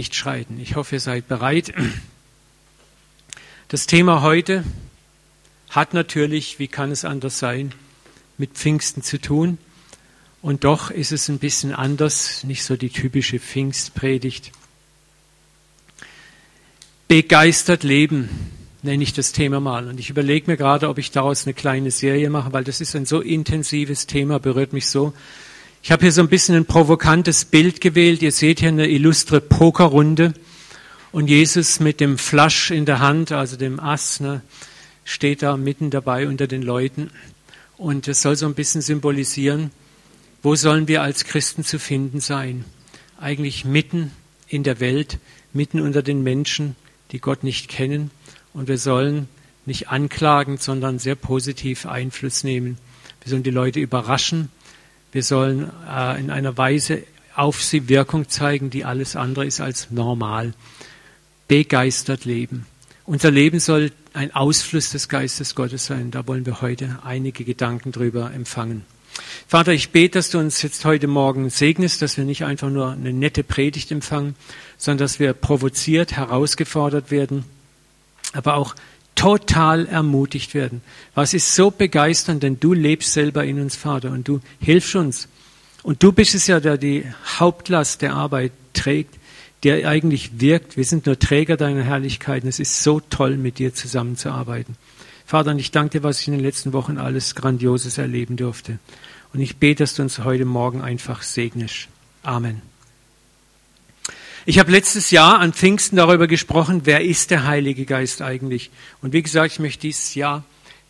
nicht schreiten. Ich hoffe, ihr seid bereit. Das Thema heute hat natürlich, wie kann es anders sein, mit Pfingsten zu tun. Und doch ist es ein bisschen anders, nicht so die typische Pfingstpredigt. Begeistert leben nenne ich das Thema mal. Und ich überlege mir gerade, ob ich daraus eine kleine Serie mache, weil das ist ein so intensives Thema, berührt mich so. Ich habe hier so ein bisschen ein provokantes Bild gewählt. Ihr seht hier eine illustre Pokerrunde und Jesus mit dem Flasch in der Hand, also dem Ass, ne, steht da mitten dabei unter den Leuten. Und es soll so ein bisschen symbolisieren, wo sollen wir als Christen zu finden sein? Eigentlich mitten in der Welt, mitten unter den Menschen, die Gott nicht kennen. Und wir sollen nicht anklagend, sondern sehr positiv Einfluss nehmen. Wir sollen die Leute überraschen wir sollen äh, in einer Weise auf sie Wirkung zeigen, die alles andere ist als normal. Begeistert leben. Unser Leben soll ein Ausfluss des Geistes Gottes sein. Da wollen wir heute einige Gedanken drüber empfangen. Vater, ich bete, dass du uns jetzt heute Morgen segnest, dass wir nicht einfach nur eine nette Predigt empfangen, sondern dass wir provoziert, herausgefordert werden, aber auch total ermutigt werden. Was ist so begeisternd, denn du lebst selber in uns, Vater, und du hilfst uns. Und du bist es ja, der die Hauptlast der Arbeit trägt, der eigentlich wirkt. Wir sind nur Träger deiner Herrlichkeit. Und es ist so toll, mit dir zusammenzuarbeiten. Vater, und ich danke dir, was ich in den letzten Wochen alles Grandioses erleben durfte. Und ich bete, dass du uns heute Morgen einfach segnest. Amen. Ich habe letztes Jahr an Pfingsten darüber gesprochen, wer ist der Heilige Geist eigentlich? Und wie gesagt, ich möchte dieses Jahr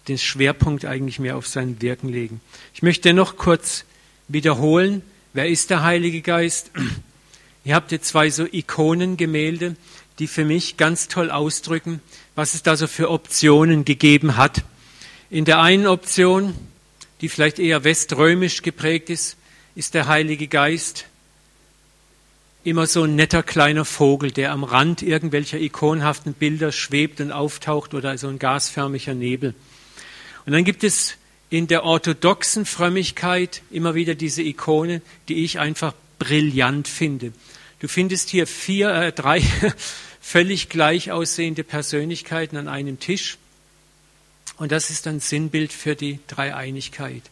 den Schwerpunkt eigentlich mehr auf sein Wirken legen. Ich möchte dennoch kurz wiederholen, wer ist der Heilige Geist? Ihr habt hier zwei so Ikonengemälde, die für mich ganz toll ausdrücken, was es da so für Optionen gegeben hat. In der einen Option, die vielleicht eher weströmisch geprägt ist, ist der Heilige Geist immer so ein netter kleiner Vogel, der am Rand irgendwelcher ikonhaften Bilder schwebt und auftaucht oder so ein gasförmiger Nebel. Und dann gibt es in der orthodoxen Frömmigkeit immer wieder diese Ikone, die ich einfach brillant finde. Du findest hier vier, äh, drei völlig gleich aussehende Persönlichkeiten an einem Tisch. Und das ist ein Sinnbild für die Dreieinigkeit.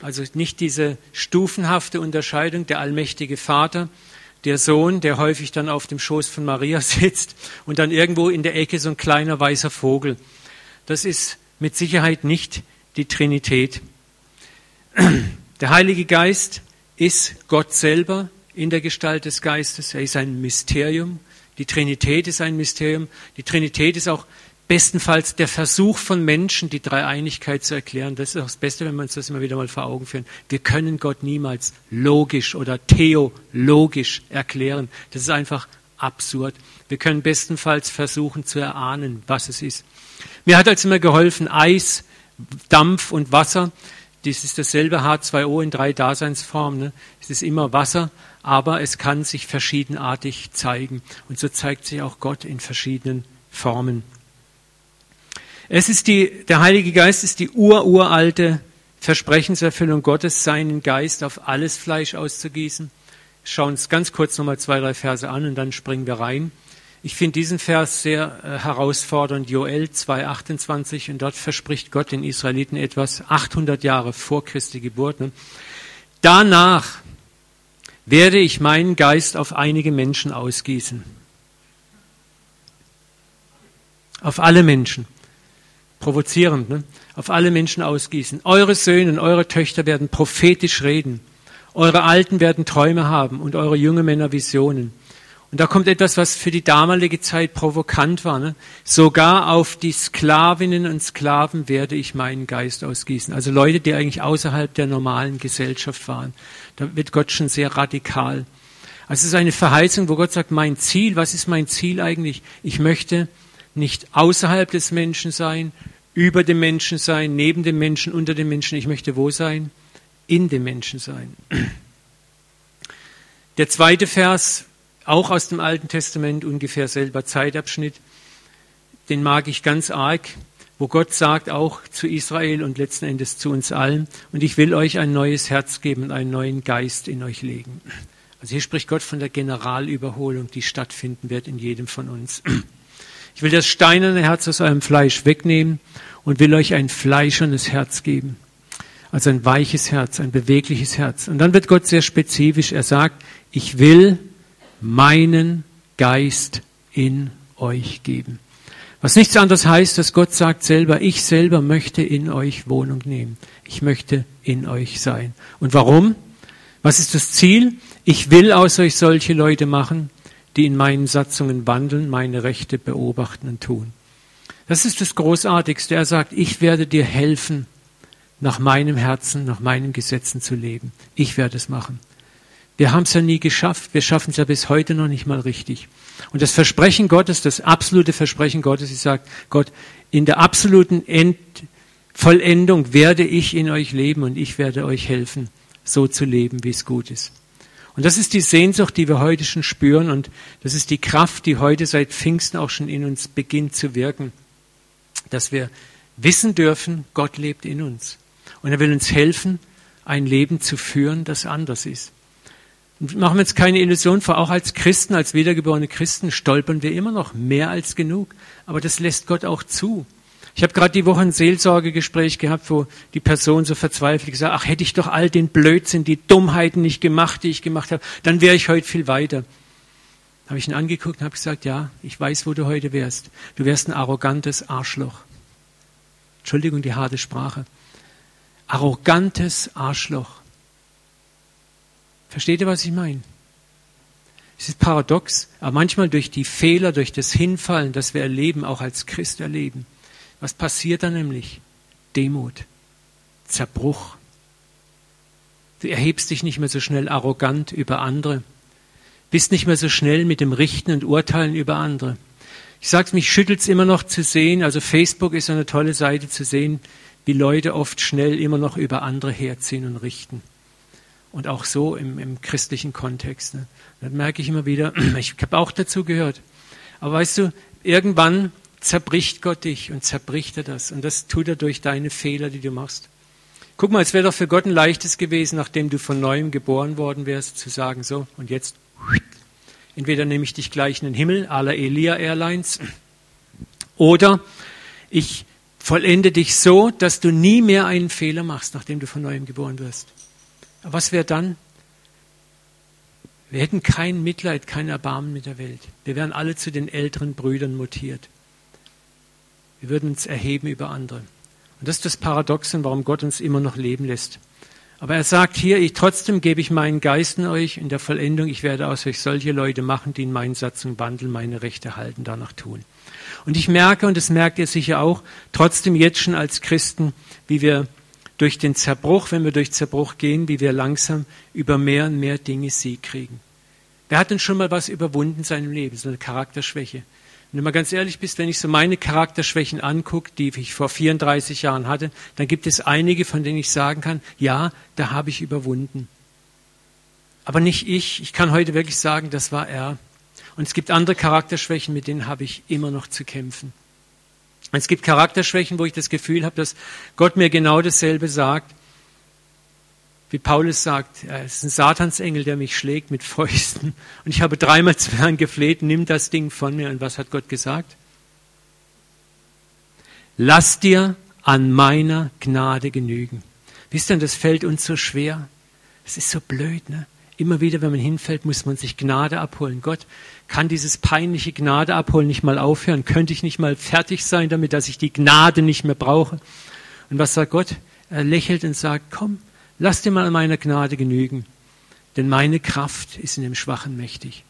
Also nicht diese stufenhafte Unterscheidung, der allmächtige Vater, der Sohn, der häufig dann auf dem Schoß von Maria sitzt und dann irgendwo in der Ecke so ein kleiner weißer Vogel. Das ist mit Sicherheit nicht die Trinität. Der Heilige Geist ist Gott selber in der Gestalt des Geistes. Er ist ein Mysterium. Die Trinität ist ein Mysterium. Die Trinität ist auch bestenfalls der Versuch von Menschen, die Dreieinigkeit zu erklären. Das ist auch das Beste, wenn wir uns das immer wieder mal vor Augen führen. Wir können Gott niemals logisch oder theologisch erklären. Das ist einfach absurd. Wir können bestenfalls versuchen zu erahnen, was es ist. Mir hat als immer geholfen Eis, Dampf und Wasser. Dies ist dasselbe H2O in drei Daseinsformen. Ne? Es ist immer Wasser, aber es kann sich verschiedenartig zeigen. Und so zeigt sich auch Gott in verschiedenen Formen. Es ist die, der Heilige Geist ist die ururalte Versprechenserfüllung Gottes, seinen Geist auf alles Fleisch auszugießen. Schauen uns ganz kurz nochmal zwei, drei Verse an und dann springen wir rein. Ich finde diesen Vers sehr äh, herausfordernd, Joel 2,28, und dort verspricht Gott den Israeliten etwas, 800 Jahre vor Christi Geburt. Ne? Danach werde ich meinen Geist auf einige Menschen ausgießen. Auf alle Menschen provozierend, ne? auf alle Menschen ausgießen. Eure Söhne und eure Töchter werden prophetisch reden. Eure Alten werden Träume haben und eure junge Männer Visionen. Und da kommt etwas, was für die damalige Zeit provokant war. Ne? Sogar auf die Sklavinnen und Sklaven werde ich meinen Geist ausgießen. Also Leute, die eigentlich außerhalb der normalen Gesellschaft waren. Da wird Gott schon sehr radikal. Also es ist eine Verheißung, wo Gott sagt, mein Ziel, was ist mein Ziel eigentlich? Ich möchte nicht außerhalb des Menschen sein, über dem Menschen sein, neben dem Menschen, unter dem Menschen. Ich möchte wo sein? In dem Menschen sein. Der zweite Vers, auch aus dem Alten Testament, ungefähr selber Zeitabschnitt, den mag ich ganz arg, wo Gott sagt auch zu Israel und letzten Endes zu uns allen, und ich will euch ein neues Herz geben und einen neuen Geist in euch legen. Also hier spricht Gott von der Generalüberholung, die stattfinden wird in jedem von uns. Ich will das steinerne Herz aus eurem Fleisch wegnehmen und will euch ein fleischernes Herz geben. Also ein weiches Herz, ein bewegliches Herz. Und dann wird Gott sehr spezifisch. Er sagt, ich will meinen Geist in euch geben. Was nichts anderes heißt, dass Gott sagt selber, ich selber möchte in euch Wohnung nehmen. Ich möchte in euch sein. Und warum? Was ist das Ziel? Ich will aus euch solche Leute machen, die in meinen Satzungen wandeln, meine Rechte beobachten und tun. Das ist das Großartigste. Er sagt, ich werde dir helfen, nach meinem Herzen, nach meinen Gesetzen zu leben. Ich werde es machen. Wir haben es ja nie geschafft. Wir schaffen es ja bis heute noch nicht mal richtig. Und das Versprechen Gottes, das absolute Versprechen Gottes, ich sage, Gott, in der absoluten End Vollendung werde ich in euch leben und ich werde euch helfen, so zu leben, wie es gut ist. Und das ist die Sehnsucht, die wir heute schon spüren und das ist die Kraft, die heute seit Pfingsten auch schon in uns beginnt zu wirken, dass wir wissen dürfen, Gott lebt in uns und er will uns helfen, ein Leben zu führen, das anders ist. Und machen wir uns keine Illusion vor, auch als Christen, als wiedergeborene Christen stolpern wir immer noch mehr als genug, aber das lässt Gott auch zu. Ich habe gerade die Woche ein Seelsorgegespräch gehabt, wo die Person so verzweifelt gesagt, ach hätte ich doch all den Blödsinn, die Dummheiten nicht gemacht, die ich gemacht habe, dann wäre ich heute viel weiter. Habe ich ihn angeguckt und habe gesagt, ja, ich weiß, wo du heute wärst. Du wärst ein arrogantes Arschloch. Entschuldigung, die harte Sprache. Arrogantes Arschloch. Versteht ihr, was ich meine? Es ist paradox, aber manchmal durch die Fehler, durch das Hinfallen, das wir erleben, auch als Christ erleben, was passiert da nämlich? Demut, Zerbruch. Du erhebst dich nicht mehr so schnell arrogant über andere, bist nicht mehr so schnell mit dem Richten und Urteilen über andere. Ich sag's, mich schüttelt's immer noch zu sehen, also Facebook ist eine tolle Seite zu sehen, wie Leute oft schnell immer noch über andere herziehen und richten. Und auch so im, im christlichen Kontext. Ne? Dann merke ich immer wieder, ich habe auch dazu gehört. Aber weißt du, irgendwann zerbricht Gott dich und zerbricht er das. Und das tut er durch deine Fehler, die du machst. Guck mal, es wäre doch für Gott ein leichtes gewesen, nachdem du von neuem geboren worden wärst, zu sagen, so, und jetzt, entweder nehme ich dich gleich in den Himmel, à la Elia Airlines, oder ich vollende dich so, dass du nie mehr einen Fehler machst, nachdem du von neuem geboren wirst. Aber was wäre dann? Wir hätten kein Mitleid, kein Erbarmen mit der Welt. Wir wären alle zu den älteren Brüdern mutiert. Wir würden uns erheben über andere. Und das ist das Paradoxon, warum Gott uns immer noch leben lässt. Aber er sagt hier, ich, trotzdem gebe ich meinen Geist in euch in der Vollendung. Ich werde aus euch solche Leute machen, die in meinen Satzungen wandeln, meine Rechte halten, danach tun. Und ich merke, und das merkt ihr sicher auch, trotzdem jetzt schon als Christen, wie wir durch den Zerbruch, wenn wir durch Zerbruch gehen, wie wir langsam über mehr und mehr Dinge Sieg kriegen. Wer hat denn schon mal was überwunden in seinem Leben? So eine Charakterschwäche. Wenn du mal ganz ehrlich bist, wenn ich so meine Charakterschwächen angucke, die ich vor 34 Jahren hatte, dann gibt es einige, von denen ich sagen kann, ja, da habe ich überwunden. Aber nicht ich. Ich kann heute wirklich sagen, das war er. Und es gibt andere Charakterschwächen, mit denen habe ich immer noch zu kämpfen. Es gibt Charakterschwächen, wo ich das Gefühl habe, dass Gott mir genau dasselbe sagt wie Paulus sagt, er ist ein Satansengel, der mich schlägt mit Fäusten. Und ich habe dreimal zu Herrn gefleht, nimm das Ding von mir. Und was hat Gott gesagt? Lass dir an meiner Gnade genügen. Wisst ihr, das fällt uns so schwer. Es ist so blöd, ne? Immer wieder, wenn man hinfällt, muss man sich Gnade abholen. Gott kann dieses peinliche Gnade abholen nicht mal aufhören. Könnte ich nicht mal fertig sein damit, dass ich die Gnade nicht mehr brauche? Und was sagt Gott? Er lächelt und sagt, komm, Lass dir mal meiner Gnade genügen, denn meine Kraft ist in dem Schwachen mächtig.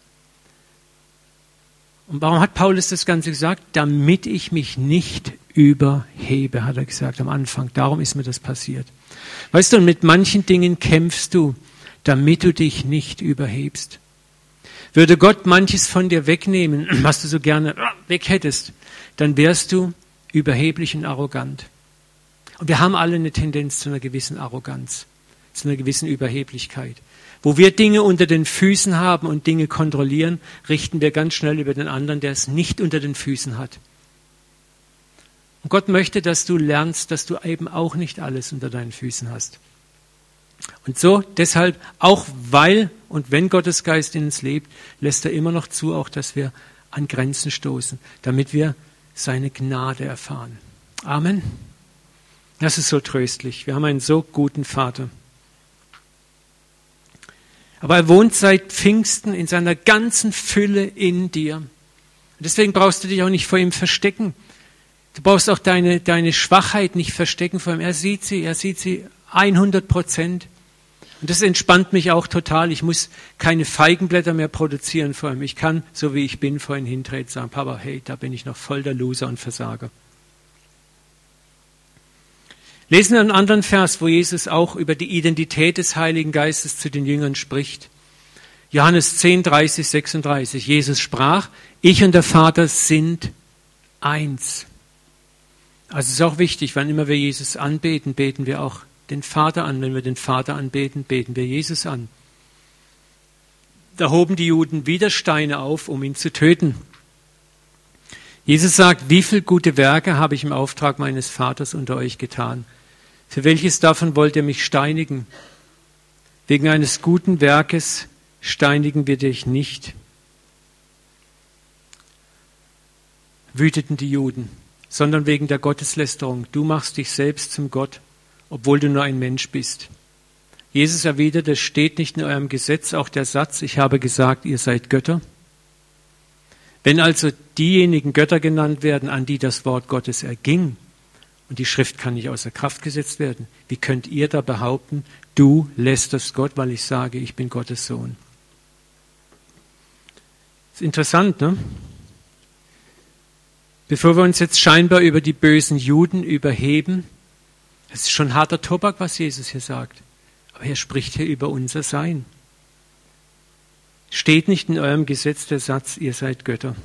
Und warum hat Paulus das Ganze gesagt? Damit ich mich nicht überhebe, hat er gesagt am Anfang. Darum ist mir das passiert. Weißt du, und mit manchen Dingen kämpfst du, damit du dich nicht überhebst. Würde Gott manches von dir wegnehmen, was du so gerne weg hättest, dann wärst du überheblich und arrogant. Und wir haben alle eine Tendenz zu einer gewissen Arroganz zu einer gewissen Überheblichkeit. Wo wir Dinge unter den Füßen haben und Dinge kontrollieren, richten wir ganz schnell über den anderen, der es nicht unter den Füßen hat. Und Gott möchte, dass du lernst, dass du eben auch nicht alles unter deinen Füßen hast. Und so deshalb, auch weil und wenn Gottes Geist in uns lebt, lässt er immer noch zu, auch dass wir an Grenzen stoßen, damit wir seine Gnade erfahren. Amen. Das ist so tröstlich. Wir haben einen so guten Vater. Aber er wohnt seit Pfingsten in seiner ganzen Fülle in dir. Und deswegen brauchst du dich auch nicht vor ihm verstecken. Du brauchst auch deine, deine Schwachheit nicht verstecken vor ihm. Er sieht sie, er sieht sie 100 Prozent. Und das entspannt mich auch total. Ich muss keine Feigenblätter mehr produzieren vor ihm. Ich kann, so wie ich bin, vor ihn hintreten, sagen, Papa, hey, da bin ich noch voll der Loser und Versager. Lesen wir einen anderen Vers, wo Jesus auch über die Identität des Heiligen Geistes zu den Jüngern spricht. Johannes 10, 30, 36. Jesus sprach, ich und der Vater sind eins. Also es ist auch wichtig, wann immer wir Jesus anbeten, beten wir auch den Vater an. Wenn wir den Vater anbeten, beten wir Jesus an. Da hoben die Juden wieder Steine auf, um ihn zu töten. Jesus sagt, wie viele gute Werke habe ich im Auftrag meines Vaters unter euch getan? Für welches davon wollt ihr mich steinigen? Wegen eines guten Werkes steinigen wir dich nicht. Wüteten die Juden, sondern wegen der Gotteslästerung. Du machst dich selbst zum Gott, obwohl du nur ein Mensch bist. Jesus erwiderte, steht nicht in eurem Gesetz auch der Satz, ich habe gesagt, ihr seid Götter? Wenn also diejenigen Götter genannt werden, an die das Wort Gottes erging, und die Schrift kann nicht außer Kraft gesetzt werden. Wie könnt ihr da behaupten, du lästerst Gott, weil ich sage, ich bin Gottes Sohn? Ist interessant, ne? Bevor wir uns jetzt scheinbar über die bösen Juden überheben, es ist schon harter Tobak, was Jesus hier sagt. Aber er spricht hier über unser Sein. Steht nicht in eurem Gesetz der Satz, ihr seid Götter.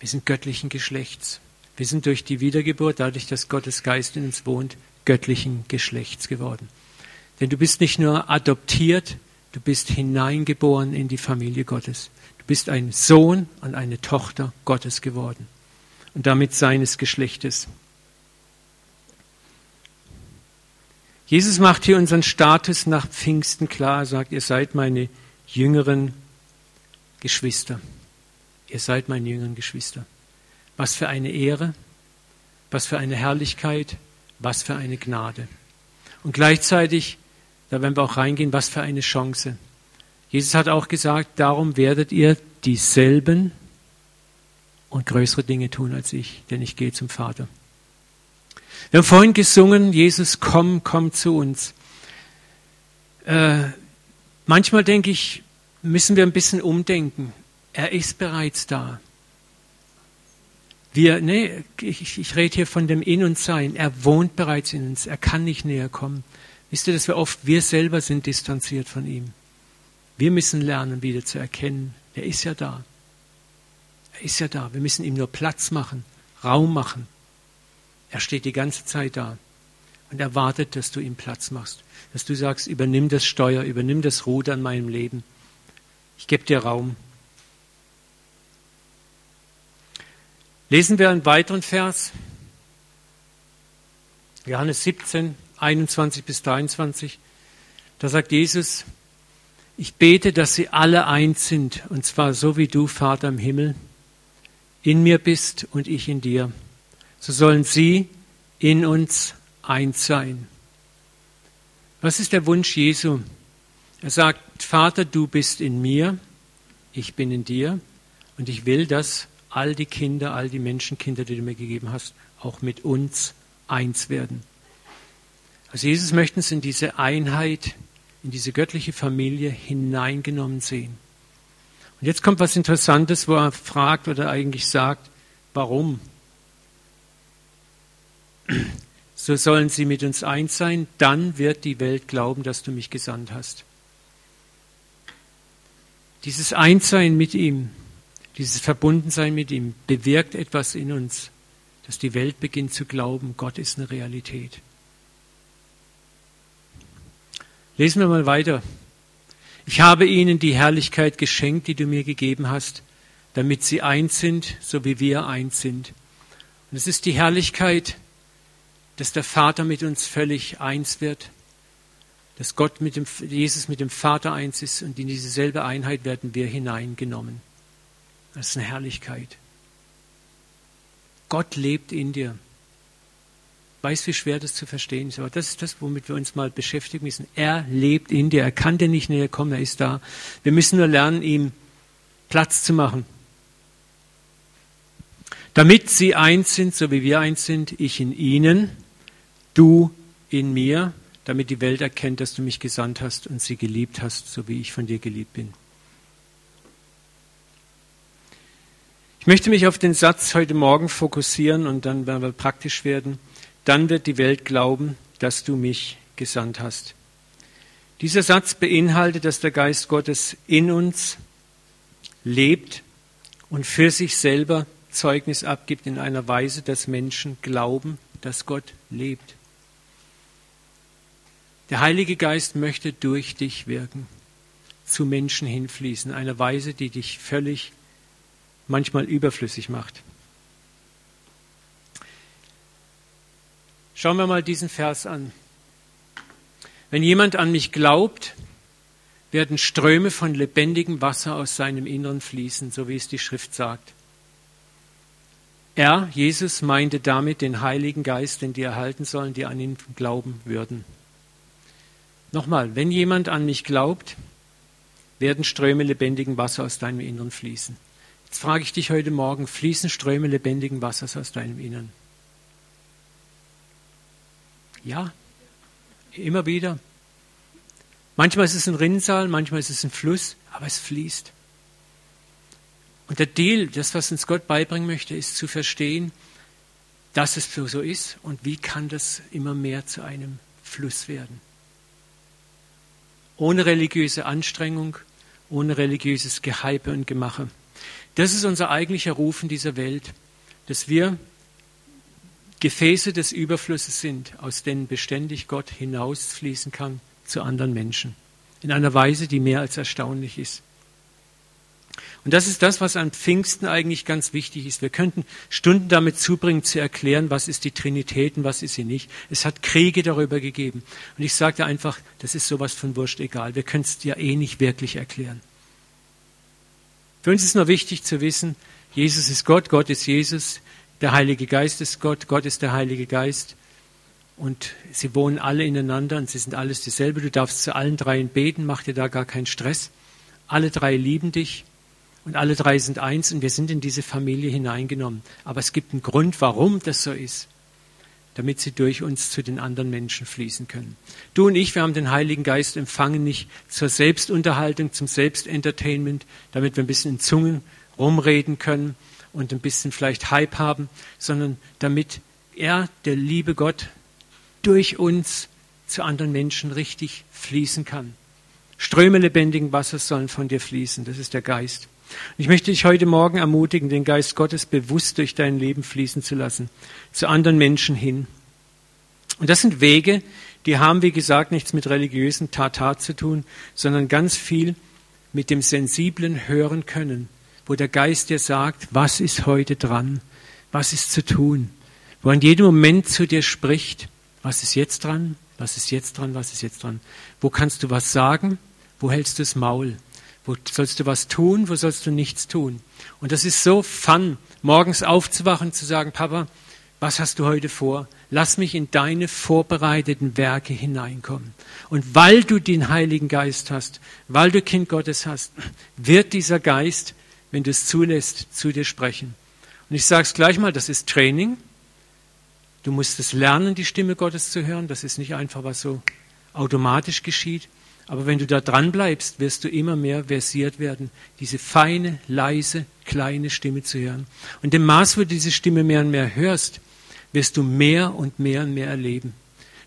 Wir sind göttlichen Geschlechts. Wir sind durch die Wiedergeburt, dadurch, dass Gottes Geist in uns wohnt, göttlichen Geschlechts geworden. Denn du bist nicht nur adoptiert, du bist hineingeboren in die Familie Gottes. Du bist ein Sohn und eine Tochter Gottes geworden und damit seines Geschlechtes. Jesus macht hier unseren Status nach Pfingsten klar, sagt, ihr seid meine jüngeren Geschwister. Ihr seid meine jüngeren Geschwister. Was für eine Ehre, was für eine Herrlichkeit, was für eine Gnade. Und gleichzeitig, da werden wir auch reingehen, was für eine Chance. Jesus hat auch gesagt, darum werdet ihr dieselben und größere Dinge tun als ich, denn ich gehe zum Vater. Wir haben vorhin gesungen, Jesus, komm, komm zu uns. Äh, manchmal denke ich, müssen wir ein bisschen umdenken. Er ist bereits da. Wir, nee, ich, ich rede hier von dem In und Sein. Er wohnt bereits in uns. Er kann nicht näher kommen. Wisst ihr, dass wir oft, wir selber sind distanziert von ihm. Wir müssen lernen, wieder zu erkennen, er ist ja da. Er ist ja da. Wir müssen ihm nur Platz machen, Raum machen. Er steht die ganze Zeit da und er wartet, dass du ihm Platz machst. Dass du sagst, übernimm das Steuer, übernimm das Ruder in meinem Leben. Ich gebe dir Raum. Lesen wir einen weiteren Vers. Johannes 17, 21 bis 23. Da sagt Jesus, ich bete, dass sie alle eins sind, und zwar so wie du, Vater im Himmel, in mir bist und ich in dir. So sollen sie in uns eins sein. Was ist der Wunsch Jesu? Er sagt, Vater, du bist in mir, ich bin in dir, und ich will, dass all die Kinder, all die Menschenkinder, die du mir gegeben hast, auch mit uns eins werden. Also Jesus möchte uns in diese Einheit, in diese göttliche Familie hineingenommen sehen. Und jetzt kommt was Interessantes, wo er fragt oder eigentlich sagt, warum? So sollen sie mit uns eins sein, dann wird die Welt glauben, dass du mich gesandt hast. Dieses Einssein mit ihm, dieses Verbundensein mit ihm bewirkt etwas in uns, dass die Welt beginnt zu glauben, Gott ist eine Realität. Lesen wir mal weiter. Ich habe ihnen die Herrlichkeit geschenkt, die du mir gegeben hast, damit sie eins sind, so wie wir eins sind. Und es ist die Herrlichkeit, dass der Vater mit uns völlig eins wird, dass Gott mit dem, Jesus mit dem Vater eins ist und in diese selbe Einheit werden wir hineingenommen. Das ist eine Herrlichkeit. Gott lebt in dir. Weiß, wie schwer das zu verstehen ist, aber das ist das, womit wir uns mal beschäftigen müssen. Er lebt in dir. Er kann dir nicht näher kommen, er ist da. Wir müssen nur lernen, ihm Platz zu machen. Damit sie eins sind, so wie wir eins sind, ich in ihnen, du in mir, damit die Welt erkennt, dass du mich gesandt hast und sie geliebt hast, so wie ich von dir geliebt bin. Ich möchte mich auf den Satz heute Morgen fokussieren und dann werden wir praktisch werden. Dann wird die Welt glauben, dass du mich gesandt hast. Dieser Satz beinhaltet, dass der Geist Gottes in uns lebt und für sich selber Zeugnis abgibt in einer Weise, dass Menschen glauben, dass Gott lebt. Der Heilige Geist möchte durch dich wirken, zu Menschen hinfließen, eine Weise, die dich völlig manchmal überflüssig macht. Schauen wir mal diesen Vers an. Wenn jemand an mich glaubt, werden Ströme von lebendigem Wasser aus seinem Inneren fließen, so wie es die Schrift sagt. Er, Jesus, meinte damit den Heiligen Geist, den die erhalten sollen, die an ihn glauben würden. Nochmal, wenn jemand an mich glaubt, werden Ströme lebendigen Wasser aus deinem Inneren fließen. Jetzt frage ich dich heute Morgen, fließen Ströme lebendigen Wassers aus deinem Innern? Ja, immer wieder. Manchmal ist es ein Rinnsal, manchmal ist es ein Fluss, aber es fließt. Und der Deal, das, was uns Gott beibringen möchte, ist zu verstehen, dass es so ist und wie kann das immer mehr zu einem Fluss werden. Ohne religiöse Anstrengung, ohne religiöses Gehype und Gemache. Das ist unser eigentlicher Ruf in dieser Welt, dass wir Gefäße des Überflusses sind, aus denen beständig Gott hinausfließen kann zu anderen Menschen. In einer Weise, die mehr als erstaunlich ist. Und das ist das, was an Pfingsten eigentlich ganz wichtig ist. Wir könnten Stunden damit zubringen, zu erklären, was ist die Trinität und was ist sie nicht. Es hat Kriege darüber gegeben. Und ich sagte einfach, das ist sowas von wurscht egal. Wir können es ja eh nicht wirklich erklären. Für uns ist nur wichtig zu wissen, Jesus ist Gott, Gott ist Jesus, der Heilige Geist ist Gott, Gott ist der Heilige Geist. Und sie wohnen alle ineinander und sie sind alles dieselbe. Du darfst zu allen dreien beten, mach dir da gar keinen Stress. Alle drei lieben dich und alle drei sind eins und wir sind in diese Familie hineingenommen. Aber es gibt einen Grund, warum das so ist damit sie durch uns zu den anderen Menschen fließen können. Du und ich, wir haben den Heiligen Geist empfangen, nicht zur Selbstunterhaltung, zum Selbstentertainment, damit wir ein bisschen in Zungen rumreden können und ein bisschen vielleicht Hype haben, sondern damit er, der liebe Gott, durch uns zu anderen Menschen richtig fließen kann. Ströme lebendigen Wassers sollen von dir fließen, das ist der Geist. Ich möchte dich heute Morgen ermutigen, den Geist Gottes bewusst durch dein Leben fließen zu lassen, zu anderen Menschen hin. Und das sind Wege, die haben, wie gesagt, nichts mit religiösen Tata zu tun, sondern ganz viel mit dem sensiblen Hören können, wo der Geist dir sagt, was ist heute dran, was ist zu tun, wo an jedem Moment zu dir spricht, was ist jetzt dran, was ist jetzt dran, was ist jetzt dran, wo kannst du was sagen, wo hältst du das Maul. Wo sollst du was tun, wo sollst du nichts tun? Und das ist so fun, morgens aufzuwachen, zu sagen, Papa, was hast du heute vor? Lass mich in deine vorbereiteten Werke hineinkommen. Und weil du den Heiligen Geist hast, weil du Kind Gottes hast, wird dieser Geist, wenn du es zulässt, zu dir sprechen. Und ich sage es gleich mal, das ist Training. Du musst es lernen, die Stimme Gottes zu hören. Das ist nicht einfach, was so automatisch geschieht. Aber wenn du da dran bleibst, wirst du immer mehr versiert werden, diese feine, leise, kleine Stimme zu hören. Und im Maß, wo du diese Stimme mehr und mehr hörst, wirst du mehr und mehr und mehr erleben.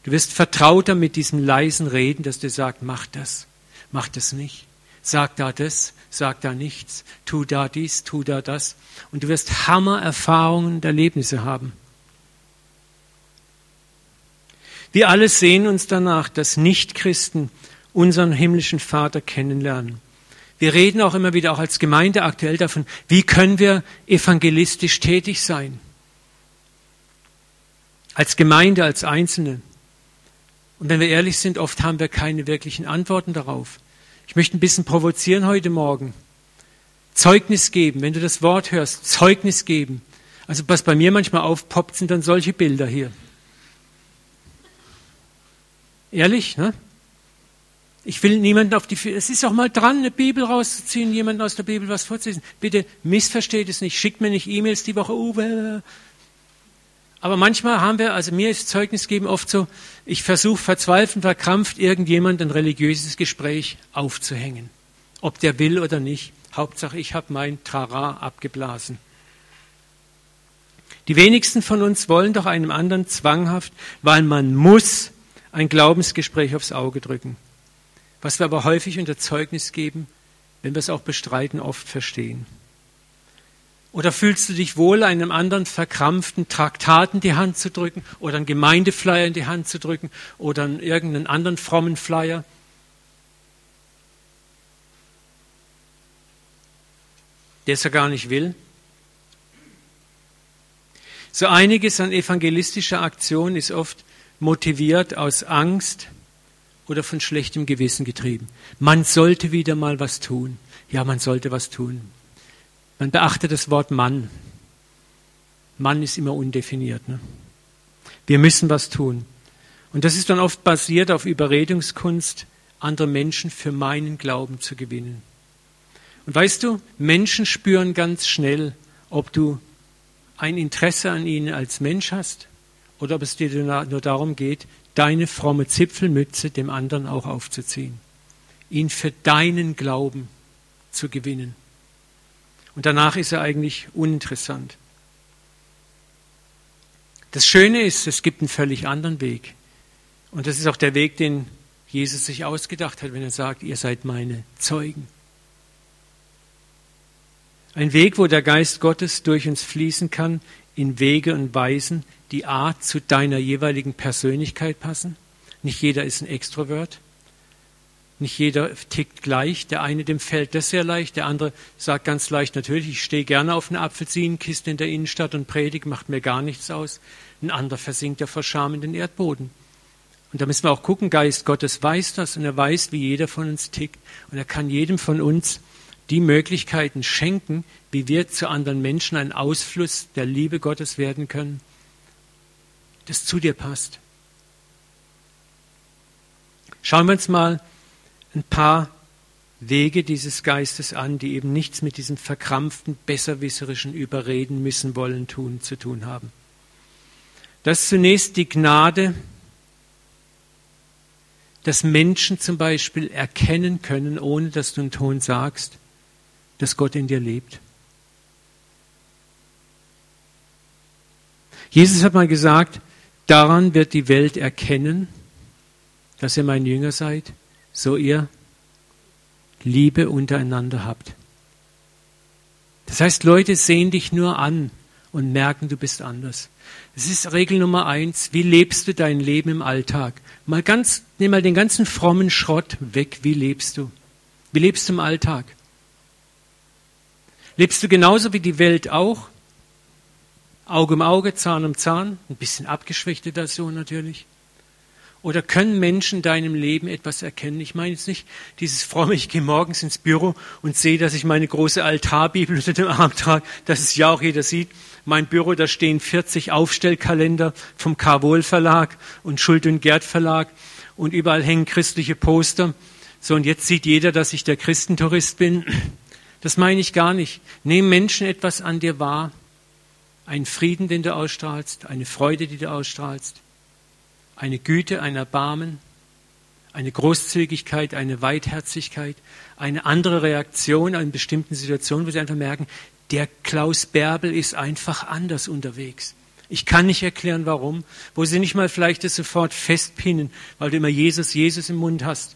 Du wirst vertrauter mit diesem leisen Reden, das dir sagt, mach das, mach das nicht. Sag da das, sag da nichts, tu da dies, tu da das. Und du wirst Hammererfahrungen und Erlebnisse haben. Wir alle sehen uns danach, dass Nichtchristen unseren himmlischen Vater kennenlernen. Wir reden auch immer wieder, auch als Gemeinde aktuell davon, wie können wir evangelistisch tätig sein? Als Gemeinde, als Einzelne. Und wenn wir ehrlich sind, oft haben wir keine wirklichen Antworten darauf. Ich möchte ein bisschen provozieren heute Morgen. Zeugnis geben, wenn du das Wort hörst, Zeugnis geben. Also was bei mir manchmal aufpoppt, sind dann solche Bilder hier. Ehrlich, ne? Ich will niemanden auf die, es ist auch mal dran, eine Bibel rauszuziehen, jemanden aus der Bibel was vorzulesen. Bitte missversteht es nicht, schickt mir nicht E-Mails die Woche, Uwe. Aber manchmal haben wir, also mir ist Zeugnis geben oft so, ich versuche verzweifelt, verkrampft irgendjemand ein religiöses Gespräch aufzuhängen. Ob der will oder nicht. Hauptsache, ich habe mein Trara abgeblasen. Die wenigsten von uns wollen doch einem anderen zwanghaft, weil man muss, ein Glaubensgespräch aufs Auge drücken. Was wir aber häufig unter Zeugnis geben, wenn wir es auch bestreiten, oft verstehen. Oder fühlst du dich wohl, einem anderen verkrampften Traktat in die Hand zu drücken oder einen Gemeindeflyer in die Hand zu drücken oder einen, irgendeinen anderen frommen Flyer? Der es ja gar nicht will. So einiges an evangelistischer Aktion ist oft motiviert aus Angst oder von schlechtem Gewissen getrieben. Man sollte wieder mal was tun. Ja, man sollte was tun. Man beachtet das Wort Mann. Mann ist immer undefiniert. Ne? Wir müssen was tun. Und das ist dann oft basiert auf Überredungskunst, andere Menschen für meinen Glauben zu gewinnen. Und weißt du, Menschen spüren ganz schnell, ob du ein Interesse an ihnen als Mensch hast oder ob es dir nur darum geht, deine fromme Zipfelmütze dem anderen auch aufzuziehen, ihn für deinen Glauben zu gewinnen. Und danach ist er eigentlich uninteressant. Das Schöne ist, es gibt einen völlig anderen Weg. Und das ist auch der Weg, den Jesus sich ausgedacht hat, wenn er sagt, ihr seid meine Zeugen. Ein Weg, wo der Geist Gottes durch uns fließen kann, in Wege und Weisen, die A zu deiner jeweiligen Persönlichkeit passen. Nicht jeder ist ein Extrovert. Nicht jeder tickt gleich. Der eine, dem fällt das sehr leicht. Der andere sagt ganz leicht, natürlich, ich stehe gerne auf einer Apfelsinenkiste in der Innenstadt und predige, macht mir gar nichts aus. Ein anderer versinkt ja vor Scham in den Erdboden. Und da müssen wir auch gucken, Geist Gottes weiß das und er weiß, wie jeder von uns tickt. Und er kann jedem von uns die Möglichkeiten schenken, wie wir zu anderen Menschen ein Ausfluss der Liebe Gottes werden können, das zu dir passt. Schauen wir uns mal ein paar Wege dieses Geistes an, die eben nichts mit diesem verkrampften, besserwisserischen Überreden müssen, wollen, tun zu tun haben. Das ist zunächst die Gnade, dass Menschen zum Beispiel erkennen können, ohne dass du einen Ton sagst, dass Gott in dir lebt. Jesus hat mal gesagt, daran wird die Welt erkennen, dass ihr mein Jünger seid, so ihr Liebe untereinander habt. Das heißt, Leute sehen dich nur an und merken, du bist anders. Das ist Regel Nummer eins. Wie lebst du dein Leben im Alltag? Mal ganz, nimm mal den ganzen frommen Schrott weg. Wie lebst du? Wie lebst du im Alltag? Lebst du genauso wie die Welt auch? Auge um Auge, Zahn um Zahn, ein bisschen abgeschwächte Version natürlich. Oder können Menschen deinem Leben etwas erkennen? Ich meine jetzt nicht dieses fromme, ich gehe morgens ins Büro und sehe, dass ich meine große Altarbibel unter dem Arm trage, dass es ja auch jeder sieht. Mein Büro, da stehen 40 Aufstellkalender vom Carvol Verlag und Schuld und Gerd Verlag und überall hängen christliche Poster. So, und jetzt sieht jeder, dass ich der Christentourist bin. Das meine ich gar nicht. Nehmen Menschen etwas an dir wahr. Einen Frieden, den du ausstrahlst, eine Freude, die du ausstrahlst eine Güte, ein Erbarmen, eine Großzügigkeit, eine Weitherzigkeit, eine andere Reaktion in bestimmten Situationen, wo sie einfach merken, der Klaus Bärbel ist einfach anders unterwegs. Ich kann nicht erklären, warum, wo sie nicht mal vielleicht das sofort festpinnen, weil du immer Jesus, Jesus im Mund hast.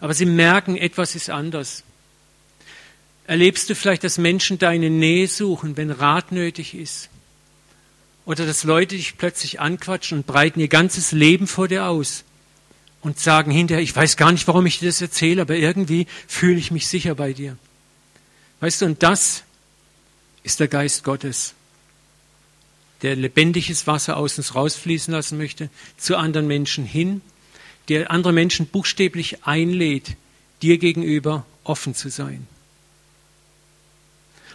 Aber sie merken, etwas ist anders. Erlebst du vielleicht, dass Menschen deine Nähe suchen, wenn Rat nötig ist? Oder dass Leute dich plötzlich anquatschen und breiten ihr ganzes Leben vor dir aus und sagen hinterher, ich weiß gar nicht, warum ich dir das erzähle, aber irgendwie fühle ich mich sicher bei dir. Weißt du, und das ist der Geist Gottes, der lebendiges Wasser aus uns rausfließen lassen möchte, zu anderen Menschen hin, der andere Menschen buchstäblich einlädt, dir gegenüber offen zu sein.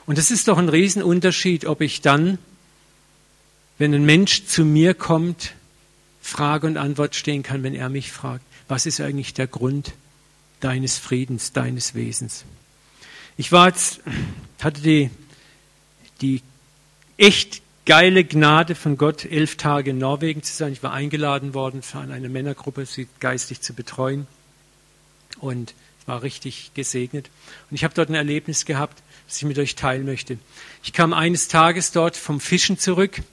Und es ist doch ein Riesenunterschied, ob ich dann, wenn ein Mensch zu mir kommt, Frage und Antwort stehen kann, wenn er mich fragt, was ist eigentlich der Grund deines Friedens, deines Wesens? Ich war jetzt, hatte die, die echt geile Gnade von Gott, elf Tage in Norwegen zu sein. Ich war eingeladen worden, von einer Männergruppe sie geistig zu betreuen. Und war richtig gesegnet. Und ich habe dort ein Erlebnis gehabt, das ich mit euch teilen möchte. Ich kam eines Tages dort vom Fischen zurück,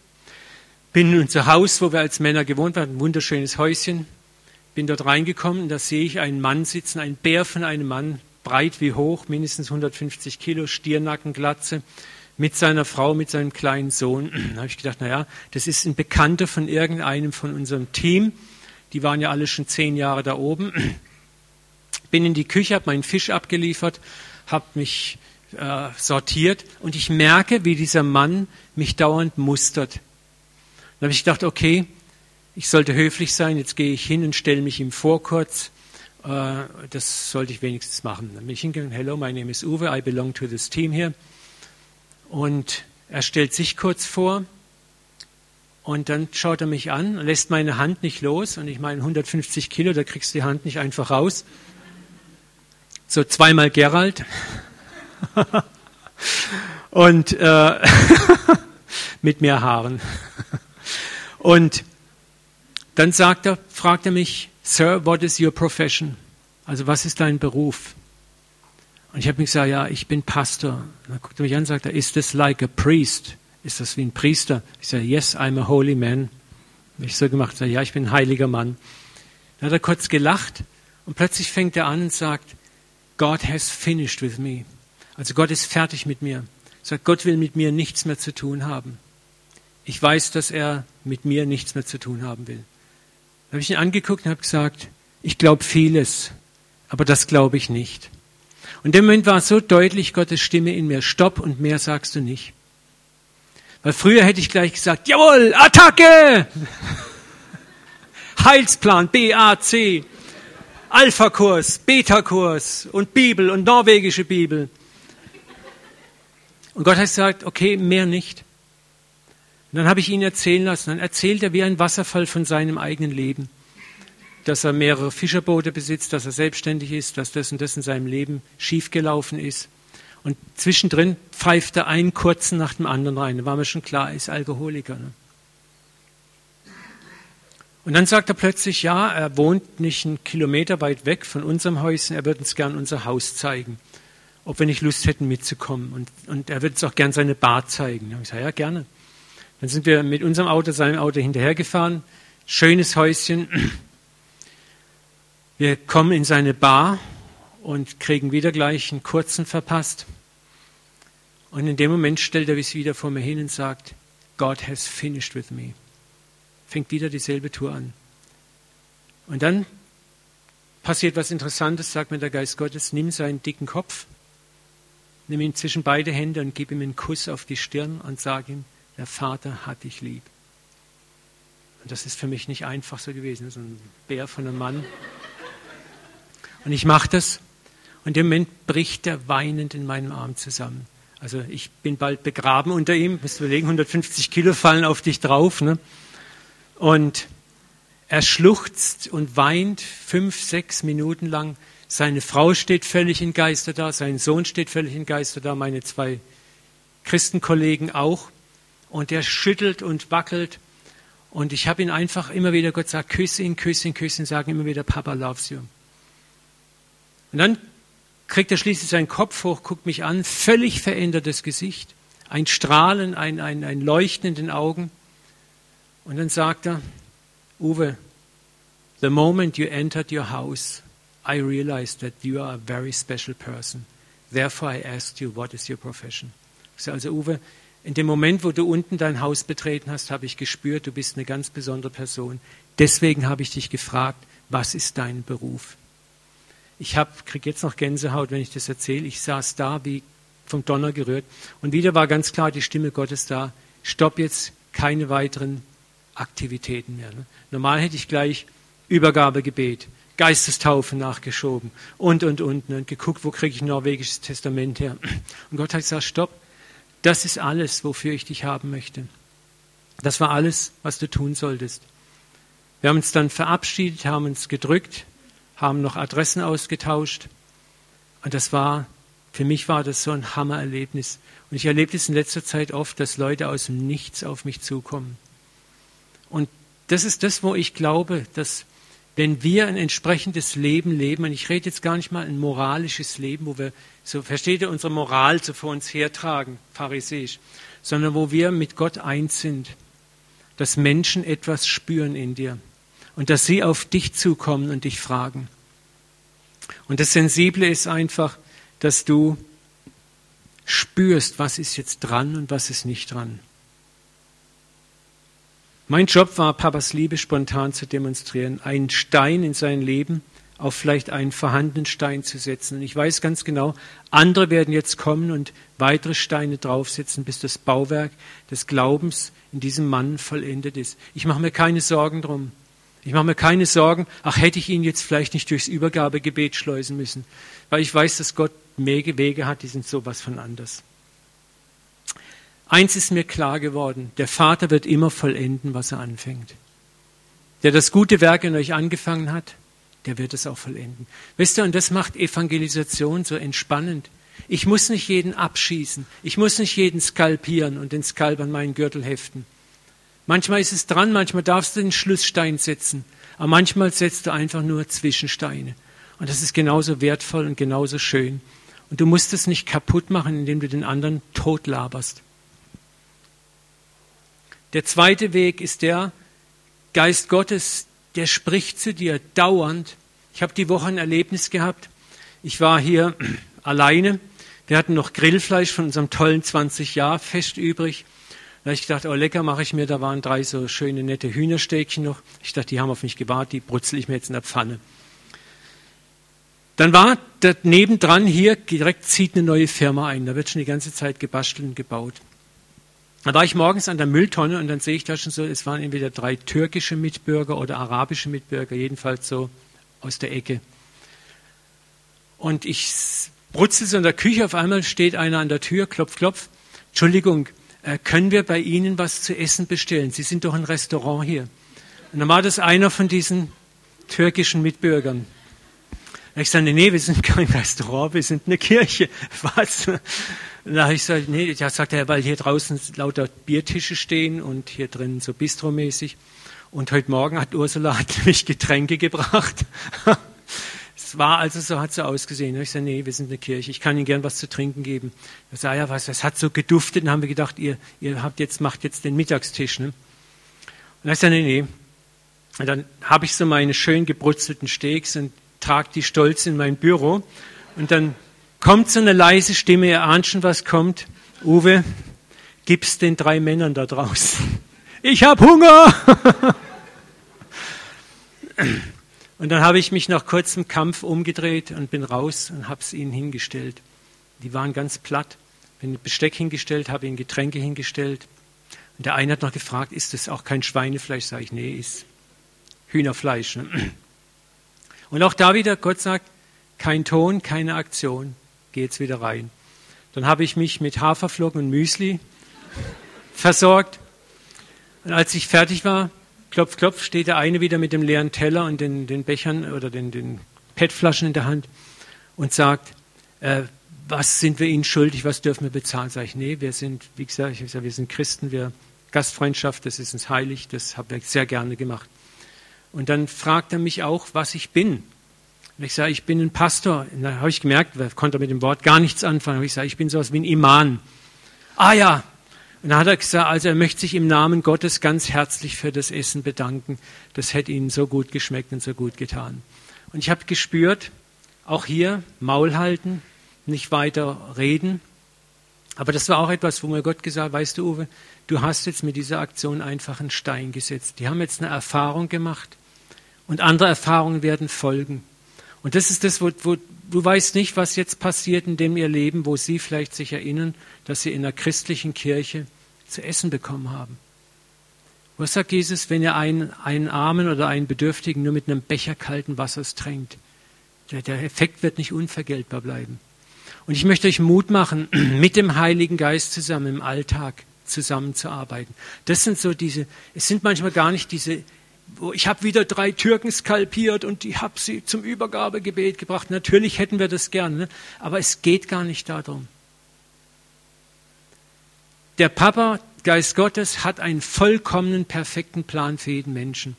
bin in unser Haus, wo wir als Männer gewohnt waren, ein wunderschönes Häuschen, bin dort reingekommen da sehe ich einen Mann sitzen, ein Bär von einem Mann, breit wie hoch, mindestens 150 Kilo, Stirnacken, Glatze, mit seiner Frau, mit seinem kleinen Sohn. Da habe ich gedacht, naja, das ist ein Bekannter von irgendeinem von unserem Team. Die waren ja alle schon zehn Jahre da oben. Bin in die Küche, habe meinen Fisch abgeliefert, habe mich äh, sortiert und ich merke, wie dieser Mann mich dauernd mustert. Dann habe ich gedacht, okay, ich sollte höflich sein, jetzt gehe ich hin und stelle mich ihm vor kurz. Äh, das sollte ich wenigstens machen. Dann bin ich hingegangen, hello, my name is Uwe, I belong to this team here. Und er stellt sich kurz vor und dann schaut er mich an, lässt meine Hand nicht los und ich meine 150 Kilo, da kriegst du die Hand nicht einfach raus. So zweimal Gerald. und äh, mit mehr Haaren. Und dann sagt er, fragt er mich, Sir, what is your profession? Also was ist dein Beruf? Und ich habe mir gesagt, ja, ich bin Pastor. Und dann guckt er mich an und sagt, is this like a priest? Ist das wie ein Priester? Ich sage, yes, I'm a holy man. Habe ich so gemacht, sage, ja, ich bin ein heiliger Mann. Dann hat er kurz gelacht und plötzlich fängt er an und sagt, God has finished with me. Also Gott ist fertig mit mir. Er sagt, Gott will mit mir nichts mehr zu tun haben. Ich weiß, dass er mit mir nichts mehr zu tun haben will. Dann habe ich ihn angeguckt und habe gesagt, ich glaube vieles, aber das glaube ich nicht. Und der Moment war so deutlich Gottes Stimme in mir, stopp und mehr sagst du nicht. Weil früher hätte ich gleich gesagt, jawohl, Attacke! Heilsplan, B-A-C, Alpha-Kurs, Beta-Kurs und Bibel und norwegische Bibel. Und Gott hat gesagt, okay, mehr nicht. Und dann habe ich ihn erzählen lassen. Dann erzählt er wie ein Wasserfall von seinem eigenen Leben dass er mehrere Fischerboote besitzt, dass er selbstständig ist, dass das und das in seinem Leben schiefgelaufen ist. Und zwischendrin pfeift er einen kurzen nach dem anderen rein. Da war mir schon klar, er ist Alkoholiker. Ne? Und dann sagt er plötzlich, ja, er wohnt nicht einen Kilometer weit weg von unserem Häuschen, er würde uns gern unser Haus zeigen, ob wir nicht Lust hätten mitzukommen. Und, und er würde uns auch gern seine Bar zeigen. Da ich gesagt, ja, gerne. Dann sind wir mit unserem Auto, seinem Auto hinterhergefahren. Schönes Häuschen, wir kommen in seine Bar und kriegen wieder gleich einen kurzen verpasst. Und in dem Moment stellt er sich wieder vor mir hin und sagt, God has finished with me. Fängt wieder dieselbe Tour an. Und dann passiert was Interessantes, sagt mir der Geist Gottes, nimm seinen dicken Kopf, nimm ihn zwischen beide Hände und gib ihm einen Kuss auf die Stirn und sag ihm, der Vater hat dich lieb. Und das ist für mich nicht einfach so gewesen, so ein Bär von einem Mann. Und ich mache das und im Moment bricht er weinend in meinem Arm zusammen. Also ich bin bald begraben unter ihm. Müsst überlegen, 150 Kilo fallen auf dich drauf. Ne? Und er schluchzt und weint fünf, sechs Minuten lang. Seine Frau steht völlig in Geister da, sein Sohn steht völlig in Geister da, meine zwei Christenkollegen auch. Und er schüttelt und wackelt. Und ich habe ihn einfach immer wieder, Gott sagt, küsse ihn, küsse ihn, küsse ihn, sagen immer wieder, Papa loves you. Und dann kriegt er schließlich seinen Kopf hoch, guckt mich an, völlig verändertes Gesicht, ein Strahlen, ein, ein, ein Leuchten in den Augen. Und dann sagt er, Uwe, the moment you entered your house, I realized that you are a very special person. Therefore I asked you, what is your profession? Ich sage also, Uwe, in dem Moment, wo du unten dein Haus betreten hast, habe ich gespürt, du bist eine ganz besondere Person. Deswegen habe ich dich gefragt, was ist dein Beruf? Ich kriege jetzt noch Gänsehaut, wenn ich das erzähle. Ich saß da wie vom Donner gerührt. Und wieder war ganz klar die Stimme Gottes da. Stopp jetzt keine weiteren Aktivitäten mehr. Ne? Normal hätte ich gleich Übergabegebet, Geistestaufe nachgeschoben und, und, und. Und geguckt, wo kriege ich ein norwegisches Testament her. Und Gott hat gesagt, stopp, das ist alles, wofür ich dich haben möchte. Das war alles, was du tun solltest. Wir haben uns dann verabschiedet, haben uns gedrückt, haben noch Adressen ausgetauscht. Und das war, für mich war das so ein Hammererlebnis. Und ich erlebe es in letzter Zeit oft, dass Leute aus dem Nichts auf mich zukommen. Und das ist das, wo ich glaube, dass wenn wir ein entsprechendes Leben leben, und ich rede jetzt gar nicht mal ein moralisches Leben, wo wir, so versteht ihr, unsere Moral so vor uns hertragen, pharisäisch, sondern wo wir mit Gott eins sind, dass Menschen etwas spüren in dir und dass sie auf dich zukommen und dich fragen. Und das Sensible ist einfach, dass du spürst, was ist jetzt dran und was ist nicht dran. Mein Job war, Papas Liebe spontan zu demonstrieren, einen Stein in sein Leben auf vielleicht einen vorhandenen Stein zu setzen. Und ich weiß ganz genau, andere werden jetzt kommen und weitere Steine draufsetzen, bis das Bauwerk des Glaubens in diesem Mann vollendet ist. Ich mache mir keine Sorgen drum. Ich mache mir keine Sorgen, ach hätte ich ihn jetzt vielleicht nicht durchs Übergabegebet schleusen müssen, weil ich weiß, dass Gott Wege hat, die sind sowas von anders. Eins ist mir klar geworden, der Vater wird immer vollenden, was er anfängt. Der das gute Werk in euch angefangen hat, der wird es auch vollenden. Wisst ihr, und das macht Evangelisation so entspannend. Ich muss nicht jeden abschießen. Ich muss nicht jeden skalpieren und den Skalp an meinen Gürtel heften. Manchmal ist es dran, manchmal darfst du den Schlussstein setzen. Aber manchmal setzt du einfach nur Zwischensteine. Und das ist genauso wertvoll und genauso schön. Und du musst es nicht kaputt machen, indem du den anderen totlaberst. Der zweite Weg ist der, Geist Gottes, der spricht zu dir dauernd. Ich habe die Woche ein Erlebnis gehabt. Ich war hier alleine. Wir hatten noch Grillfleisch von unserem tollen 20-Jahr-Fest übrig. Da habe ich gedacht, oh lecker mache ich mir. Da waren drei so schöne, nette Hühnerstäbchen noch. Ich dachte, die haben auf mich gewartet, die brutzel ich mir jetzt in der Pfanne. Dann war nebendran hier, direkt zieht eine neue Firma ein. Da wird schon die ganze Zeit gebastelt und gebaut. Da war ich morgens an der Mülltonne und dann sehe ich da schon so, es waren entweder drei türkische Mitbürger oder arabische Mitbürger, jedenfalls so aus der Ecke. Und ich brutzel so in der Küche, auf einmal steht einer an der Tür, klopf, klopf. Entschuldigung, äh, können wir bei Ihnen was zu essen bestellen? Sie sind doch ein Restaurant hier. Und dann war das einer von diesen türkischen Mitbürgern. Ich sagte, nee, wir sind kein Restaurant, wir sind eine Kirche. Was? Da habe ich gesagt, nee, ja, sagt er, weil hier draußen lauter Biertische stehen und hier drin so bistromäßig. Und heute Morgen hat Ursula hat mich Getränke gebracht. es war also so, hat so ausgesehen. Ich sage, nee, wir sind eine Kirche. Ich kann Ihnen gern was zu trinken geben. Er sage, ja, was, das hat so geduftet. Dann haben wir gedacht, ihr, ihr habt jetzt, macht jetzt den Mittagstisch, ne? Und ich sage, nee, nee. Und dann habe ich so meine schön gebrutzelten Steaks und trage die stolz in mein Büro. Und dann kommt so eine leise Stimme, ihr ahnt schon, was kommt. Uwe, gib's den drei Männern da draußen. Ich hab Hunger! Und dann habe ich mich nach kurzem Kampf umgedreht und bin raus und habe es ihnen hingestellt. Die waren ganz platt. Bin Besteck hingestellt, habe ihnen Getränke hingestellt. Und der eine hat noch gefragt, ist das auch kein Schweinefleisch? Sag ich, nee, ist Hühnerfleisch. Ne? Und auch da wieder, Gott sagt, kein Ton, keine Aktion jetzt wieder rein. Dann habe ich mich mit Haferflocken und Müsli versorgt. Und als ich fertig war, klopf, klopf, steht der eine wieder mit dem leeren Teller und den, den Bechern oder den, den PET-Flaschen in der Hand und sagt, äh, was sind wir Ihnen schuldig, was dürfen wir bezahlen? Sag ich, nee, wir sind, wie gesagt, ich sage, wir sind Christen, wir Gastfreundschaft, das ist uns heilig, das haben wir sehr gerne gemacht. Und dann fragt er mich auch, was ich bin. Und ich sage, ich bin ein Pastor. Und dann habe ich gemerkt, er konnte mit dem Wort gar nichts anfangen. Und ich sage, ich bin sowas wie ein Iman. Ah ja. Und dann hat er gesagt, also er möchte sich im Namen Gottes ganz herzlich für das Essen bedanken. Das hätte ihnen so gut geschmeckt und so gut getan. Und ich habe gespürt, auch hier Maul halten, nicht weiter reden. Aber das war auch etwas, wo mir Gott gesagt, weißt du, Uwe, du hast jetzt mit dieser Aktion einfach einen Stein gesetzt. Die haben jetzt eine Erfahrung gemacht und andere Erfahrungen werden folgen. Und das ist das, wo, wo du weißt nicht, was jetzt passiert in dem ihr Leben, wo sie vielleicht sich erinnern, dass sie in einer christlichen Kirche zu essen bekommen haben. Was sagt Jesus, wenn ihr einen, einen Armen oder einen Bedürftigen nur mit einem Becher kalten Wassers tränkt? Der, der Effekt wird nicht unvergeltbar bleiben. Und ich möchte euch Mut machen, mit dem Heiligen Geist zusammen im Alltag zusammenzuarbeiten. Das sind so diese, es sind manchmal gar nicht diese, wo ich habe wieder drei Türken skalpiert und ich habe sie zum Übergabegebet gebracht. Natürlich hätten wir das gerne, ne? aber es geht gar nicht darum. Der Papa, Geist Gottes, hat einen vollkommenen, perfekten Plan für jeden Menschen.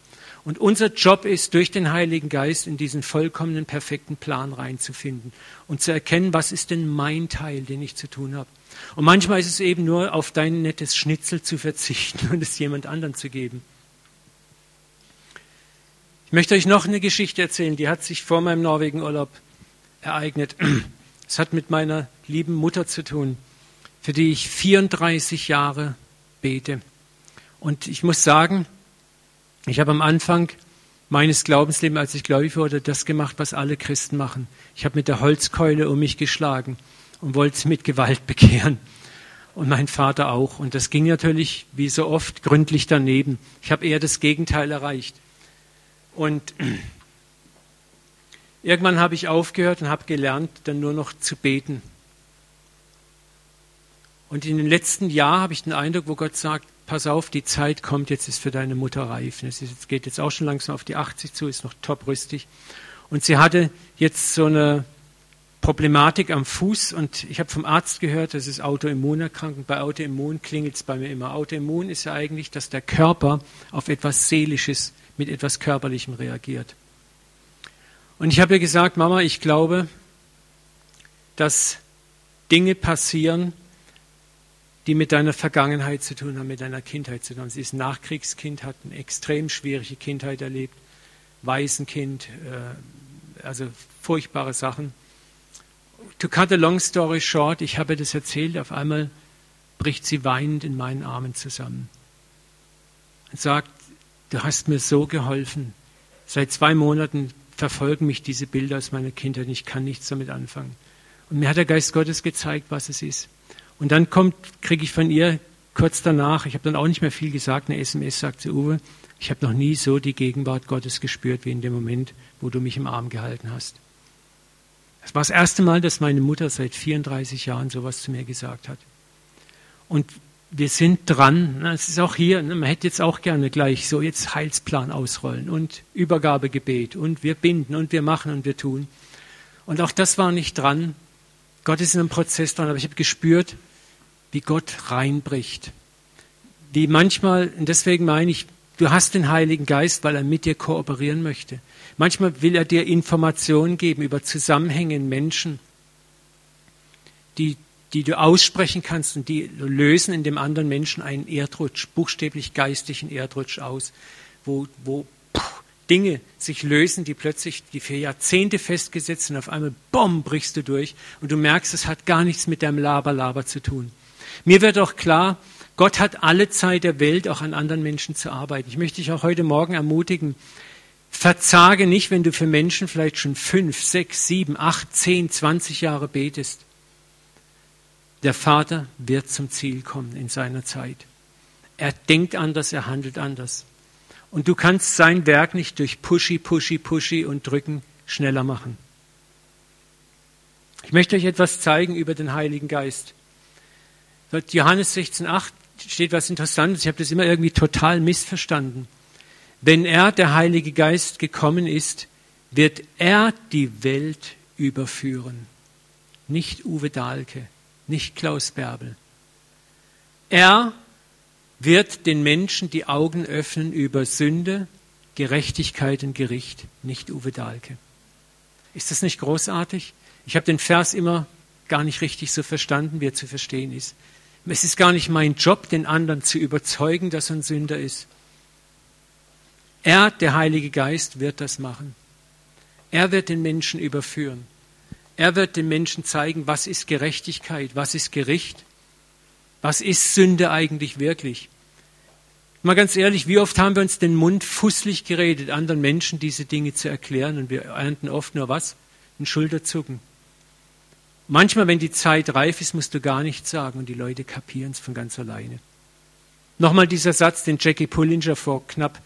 Und unser Job ist, durch den Heiligen Geist in diesen vollkommenen, perfekten Plan reinzufinden und zu erkennen, was ist denn mein Teil, den ich zu tun habe. Und manchmal ist es eben nur, auf dein nettes Schnitzel zu verzichten und es jemand anderen zu geben. Ich möchte euch noch eine Geschichte erzählen, die hat sich vor meinem Norwegen-Urlaub ereignet. Es hat mit meiner lieben Mutter zu tun für die ich 34 Jahre bete. Und ich muss sagen, ich habe am Anfang meines Glaubenslebens, als ich gläubig wurde, das gemacht, was alle Christen machen. Ich habe mit der Holzkeule um mich geschlagen und wollte es mit Gewalt bekehren. Und mein Vater auch. Und das ging natürlich, wie so oft, gründlich daneben. Ich habe eher das Gegenteil erreicht. Und irgendwann habe ich aufgehört und habe gelernt, dann nur noch zu beten. Und in den letzten Jahren habe ich den Eindruck, wo Gott sagt, pass auf, die Zeit kommt, jetzt ist für deine Mutter reif. Es geht jetzt auch schon langsam auf die 80 zu, ist noch toprüstig. Und sie hatte jetzt so eine Problematik am Fuß und ich habe vom Arzt gehört, das ist Autoimmunerkrankung. Bei Autoimmun klingelt es bei mir immer. Autoimmun ist ja eigentlich, dass der Körper auf etwas Seelisches mit etwas Körperlichem reagiert. Und ich habe ihr gesagt, Mama, ich glaube, dass Dinge passieren, die mit deiner Vergangenheit zu tun haben, mit deiner Kindheit zu tun haben. Sie ist Nachkriegskind, hat eine extrem schwierige Kindheit erlebt, Waisenkind, äh, also furchtbare Sachen. To cut a long story short, ich habe das erzählt, auf einmal bricht sie weinend in meinen Armen zusammen und sagt, du hast mir so geholfen. Seit zwei Monaten verfolgen mich diese Bilder aus meiner Kindheit ich kann nichts damit anfangen. Und mir hat der Geist Gottes gezeigt, was es ist. Und dann kommt, kriege ich von ihr kurz danach, ich habe dann auch nicht mehr viel gesagt, eine SMS sagte Uwe, ich habe noch nie so die Gegenwart Gottes gespürt wie in dem Moment, wo du mich im Arm gehalten hast. Das war das erste Mal, dass meine Mutter seit 34 Jahren sowas zu mir gesagt hat. Und wir sind dran, es ist auch hier, man hätte jetzt auch gerne gleich so jetzt Heilsplan ausrollen und Übergabegebet und wir binden und wir machen und wir tun. Und auch das war nicht dran. Gott ist in einem Prozess dran, aber ich habe gespürt, wie Gott reinbricht. Wie manchmal, und deswegen meine ich, du hast den Heiligen Geist, weil er mit dir kooperieren möchte. Manchmal will er dir Informationen geben über Zusammenhänge in Menschen, die, die du aussprechen kannst und die lösen in dem anderen Menschen einen Erdrutsch, buchstäblich geistigen Erdrutsch aus, wo, wo Dinge sich lösen, die plötzlich, die für Jahrzehnte festgesetzt sind, auf einmal, bumm, brichst du durch und du merkst, es hat gar nichts mit deinem Laber-Laber zu tun. Mir wird auch klar, Gott hat alle Zeit der Welt, auch an anderen Menschen zu arbeiten. Ich möchte dich auch heute Morgen ermutigen, verzage nicht, wenn du für Menschen vielleicht schon fünf, sechs, sieben, acht, zehn, zwanzig Jahre betest. Der Vater wird zum Ziel kommen in seiner Zeit. Er denkt anders, er handelt anders. Und du kannst sein Werk nicht durch Pushy, Pushy, Pushy und Drücken schneller machen. Ich möchte euch etwas zeigen über den Heiligen Geist. Johannes 16,8 steht was Interessantes. Ich habe das immer irgendwie total missverstanden. Wenn er, der Heilige Geist, gekommen ist, wird er die Welt überführen. Nicht Uwe Dahlke, nicht Klaus Bärbel. Er wird den Menschen die Augen öffnen über Sünde, Gerechtigkeit und Gericht, nicht Uwe Dahlke. Ist das nicht großartig? Ich habe den Vers immer gar nicht richtig so verstanden, wie er zu verstehen ist. Es ist gar nicht mein Job, den anderen zu überzeugen, dass er ein Sünder ist. Er, der Heilige Geist, wird das machen. Er wird den Menschen überführen. Er wird den Menschen zeigen, was ist Gerechtigkeit, was ist Gericht, was ist Sünde eigentlich wirklich. Mal ganz ehrlich, wie oft haben wir uns den Mund fußlich geredet, anderen Menschen diese Dinge zu erklären und wir ernten oft nur was? Ein Schulterzucken. Manchmal, wenn die Zeit reif ist, musst du gar nichts sagen und die Leute kapieren es von ganz alleine. Nochmal dieser Satz, den Jackie Pullinger vor knapp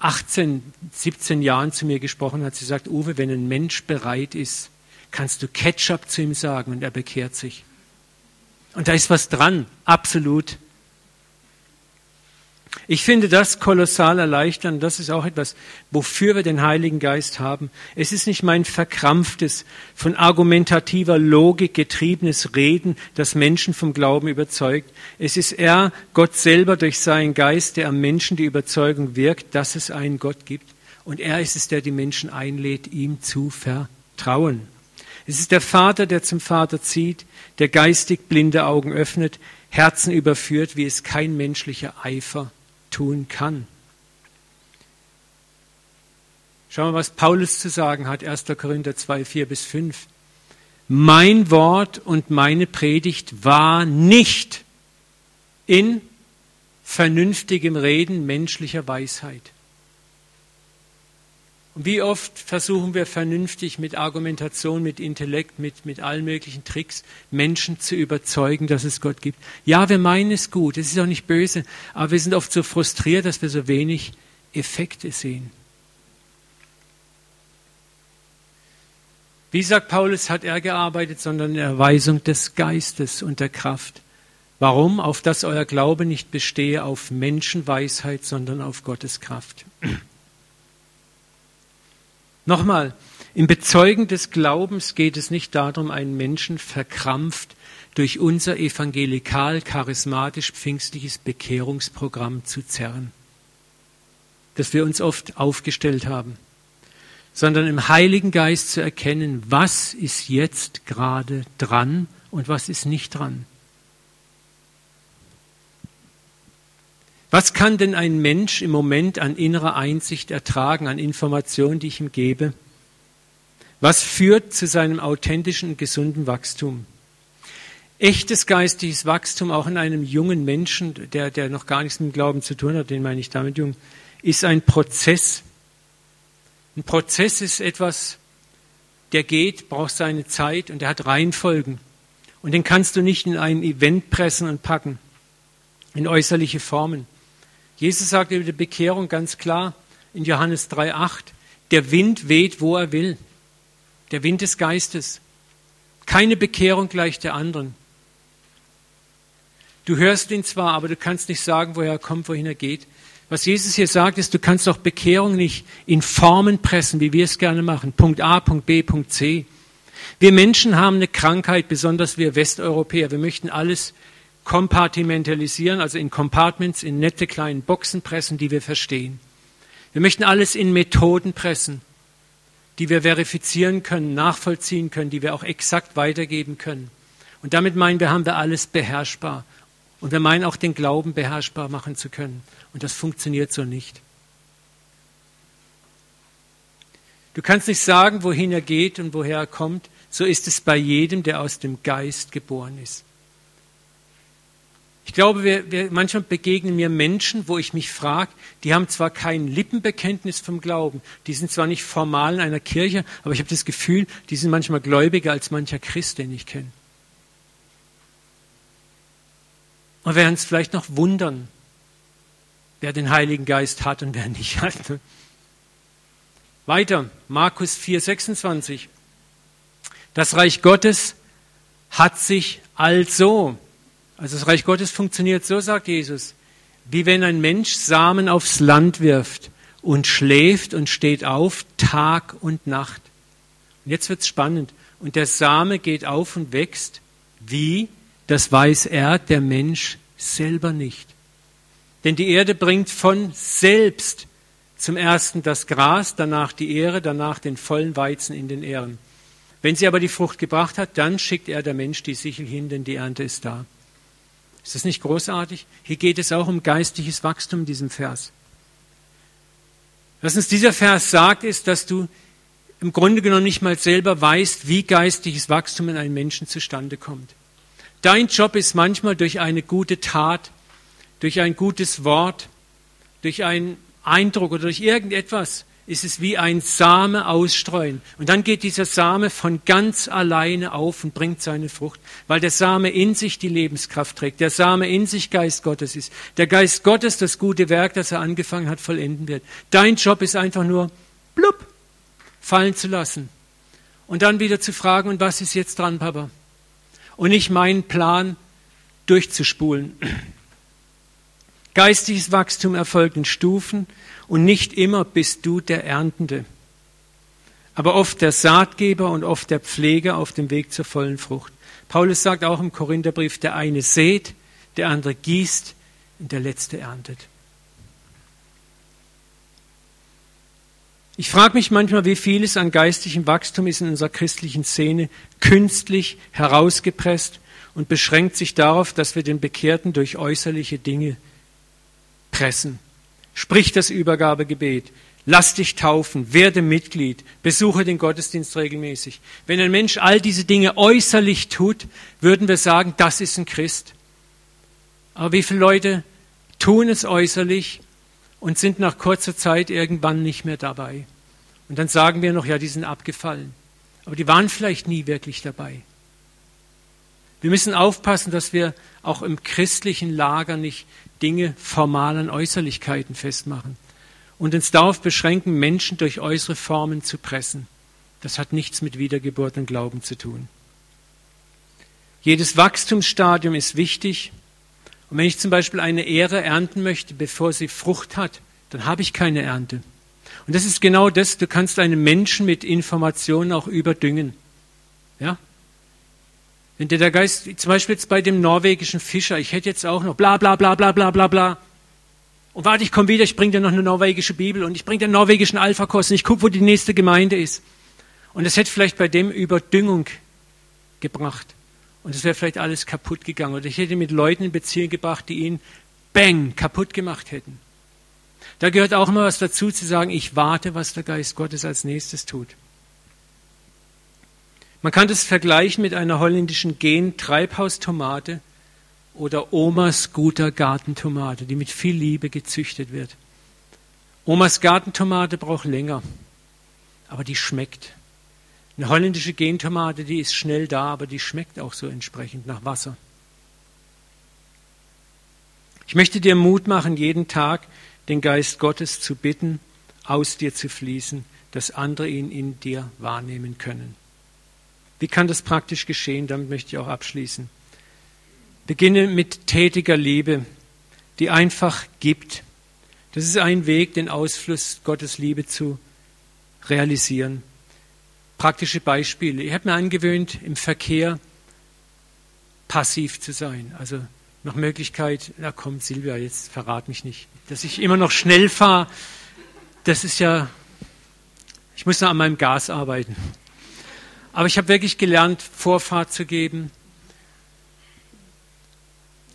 18, 17 Jahren zu mir gesprochen hat. Sie sagt, Uwe, wenn ein Mensch bereit ist, kannst du Ketchup zu ihm sagen und er bekehrt sich. Und da ist was dran, absolut. Ich finde das kolossal erleichternd. Das ist auch etwas, wofür wir den Heiligen Geist haben. Es ist nicht mein verkrampftes, von argumentativer Logik getriebenes Reden, das Menschen vom Glauben überzeugt. Es ist er, Gott selber durch seinen Geist, der am Menschen die Überzeugung wirkt, dass es einen Gott gibt. Und er ist es, der die Menschen einlädt, ihm zu vertrauen. Es ist der Vater, der zum Vater zieht, der geistig blinde Augen öffnet, Herzen überführt, wie es kein menschlicher Eifer tun kann. Schauen wir, was Paulus zu sagen hat, 1. Korinther 2, 4 bis 5. Mein Wort und meine Predigt war nicht in vernünftigem Reden menschlicher Weisheit. Und wie oft versuchen wir vernünftig mit Argumentation, mit Intellekt, mit, mit allen möglichen Tricks Menschen zu überzeugen, dass es Gott gibt. Ja, wir meinen es gut, es ist auch nicht böse, aber wir sind oft so frustriert, dass wir so wenig Effekte sehen. Wie sagt Paulus, hat er gearbeitet, sondern in Erweisung des Geistes und der Kraft. Warum? Auf dass euer Glaube nicht bestehe auf Menschenweisheit, sondern auf Gottes Kraft. Nochmal, im Bezeugen des Glaubens geht es nicht darum, einen Menschen verkrampft durch unser evangelikal-charismatisch-pfingstliches Bekehrungsprogramm zu zerren, das wir uns oft aufgestellt haben, sondern im Heiligen Geist zu erkennen, was ist jetzt gerade dran und was ist nicht dran. Was kann denn ein Mensch im Moment an innerer Einsicht ertragen, an Informationen, die ich ihm gebe? Was führt zu seinem authentischen und gesunden Wachstum? Echtes geistiges Wachstum, auch in einem jungen Menschen, der, der noch gar nichts mit dem Glauben zu tun hat, den meine ich damit jung, ist ein Prozess. Ein Prozess ist etwas, der geht, braucht seine Zeit und der hat Reihenfolgen. Und den kannst du nicht in ein Event pressen und packen, in äußerliche Formen. Jesus sagt über die Bekehrung ganz klar in Johannes 3,8, der Wind weht, wo er will. Der Wind des Geistes. Keine Bekehrung gleich der anderen. Du hörst ihn zwar, aber du kannst nicht sagen, woher er kommt, wohin er geht. Was Jesus hier sagt, ist, du kannst doch Bekehrung nicht in Formen pressen, wie wir es gerne machen. Punkt A, Punkt B, Punkt C. Wir Menschen haben eine Krankheit, besonders wir Westeuropäer. Wir möchten alles kompartimentalisieren, also in Compartments, in nette kleinen Boxen pressen, die wir verstehen. Wir möchten alles in Methoden pressen, die wir verifizieren können, nachvollziehen können, die wir auch exakt weitergeben können. Und damit meinen wir, haben wir alles beherrschbar. Und wir meinen auch den Glauben beherrschbar machen zu können. Und das funktioniert so nicht. Du kannst nicht sagen, wohin er geht und woher er kommt. So ist es bei jedem, der aus dem Geist geboren ist. Ich glaube, wir, wir, manchmal begegnen mir Menschen, wo ich mich frage, die haben zwar kein Lippenbekenntnis vom Glauben, die sind zwar nicht formal in einer Kirche, aber ich habe das Gefühl, die sind manchmal gläubiger als mancher Christ, den ich kenne. Und werden uns vielleicht noch wundern, wer den Heiligen Geist hat und wer nicht hat. Ne? Weiter, Markus 4, 26. Das Reich Gottes hat sich also also das Reich Gottes funktioniert so, sagt Jesus, wie wenn ein Mensch Samen aufs Land wirft und schläft und steht auf Tag und Nacht. Und jetzt wird's spannend. Und der Same geht auf und wächst. Wie? Das weiß er, der Mensch, selber nicht. Denn die Erde bringt von selbst zum ersten das Gras, danach die Ehre, danach den vollen Weizen in den Ähren. Wenn sie aber die Frucht gebracht hat, dann schickt er der Mensch die Sichel hin, denn die Ernte ist da. Ist das nicht großartig? Hier geht es auch um geistliches Wachstum in diesem Vers. Was uns dieser Vers sagt, ist, dass du im Grunde genommen nicht mal selber weißt, wie geistliches Wachstum in einem Menschen zustande kommt. Dein Job ist manchmal durch eine gute Tat, durch ein gutes Wort, durch einen Eindruck oder durch irgendetwas ist es wie ein Same ausstreuen. Und dann geht dieser Same von ganz alleine auf und bringt seine Frucht, weil der Same in sich die Lebenskraft trägt, der Same in sich Geist Gottes ist. Der Geist Gottes das gute Werk, das er angefangen hat, vollenden wird. Dein Job ist einfach nur, blub, fallen zu lassen. Und dann wieder zu fragen, und was ist jetzt dran, Papa? Und nicht meinen Plan durchzuspulen. Geistiges Wachstum erfolgt in Stufen und nicht immer bist du der Erntende, aber oft der Saatgeber und oft der Pfleger auf dem Weg zur vollen Frucht. Paulus sagt auch im Korintherbrief, der eine sät, der andere gießt und der letzte erntet. Ich frage mich manchmal, wie vieles an geistigem Wachstum ist in unserer christlichen Szene künstlich herausgepresst und beschränkt sich darauf, dass wir den Bekehrten durch äußerliche Dinge pressen. Sprich das Übergabegebet. Lass dich taufen, werde Mitglied, besuche den Gottesdienst regelmäßig. Wenn ein Mensch all diese Dinge äußerlich tut, würden wir sagen, das ist ein Christ. Aber wie viele Leute tun es äußerlich und sind nach kurzer Zeit irgendwann nicht mehr dabei? Und dann sagen wir noch, ja, die sind abgefallen. Aber die waren vielleicht nie wirklich dabei. Wir müssen aufpassen, dass wir auch im christlichen Lager nicht Dinge formal an Äußerlichkeiten festmachen und uns darauf beschränken, Menschen durch äußere Formen zu pressen. Das hat nichts mit Wiedergeburt und Glauben zu tun. Jedes Wachstumsstadium ist wichtig. Und wenn ich zum Beispiel eine Ehre ernten möchte, bevor sie Frucht hat, dann habe ich keine Ernte. Und das ist genau das, du kannst einen Menschen mit Informationen auch überdüngen. Ja? Wenn dir der Geist, zum Beispiel jetzt bei dem norwegischen Fischer, ich hätte jetzt auch noch bla bla bla bla bla bla bla. Und warte, ich komme wieder, ich bringe dir noch eine norwegische Bibel und ich bringe dir einen norwegischen Alpha-Kurs und ich gucke, wo die nächste Gemeinde ist. Und es hätte vielleicht bei dem Überdüngung gebracht. Und es wäre vielleicht alles kaputt gegangen. Oder ich hätte mit Leuten in Beziehung gebracht, die ihn bang kaputt gemacht hätten. Da gehört auch immer was dazu zu sagen, ich warte, was der Geist Gottes als nächstes tut. Man kann das vergleichen mit einer holländischen Gen-Treibhaustomate oder Omas guter Gartentomate, die mit viel Liebe gezüchtet wird. Omas Gartentomate braucht länger, aber die schmeckt. Eine holländische Gentomate, die ist schnell da, aber die schmeckt auch so entsprechend nach Wasser. Ich möchte dir Mut machen, jeden Tag den Geist Gottes zu bitten, aus dir zu fließen, dass andere ihn in dir wahrnehmen können. Wie kann das praktisch geschehen? Damit möchte ich auch abschließen. Beginne mit tätiger Liebe, die einfach gibt. Das ist ein Weg, den Ausfluss Gottes Liebe zu realisieren. Praktische Beispiele. Ich habe mir angewöhnt, im Verkehr passiv zu sein. Also nach Möglichkeit, na komm, Silvia, jetzt verrat mich nicht. Dass ich immer noch schnell fahre, das ist ja, ich muss noch an meinem Gas arbeiten. Aber ich habe wirklich gelernt, Vorfahrt zu geben,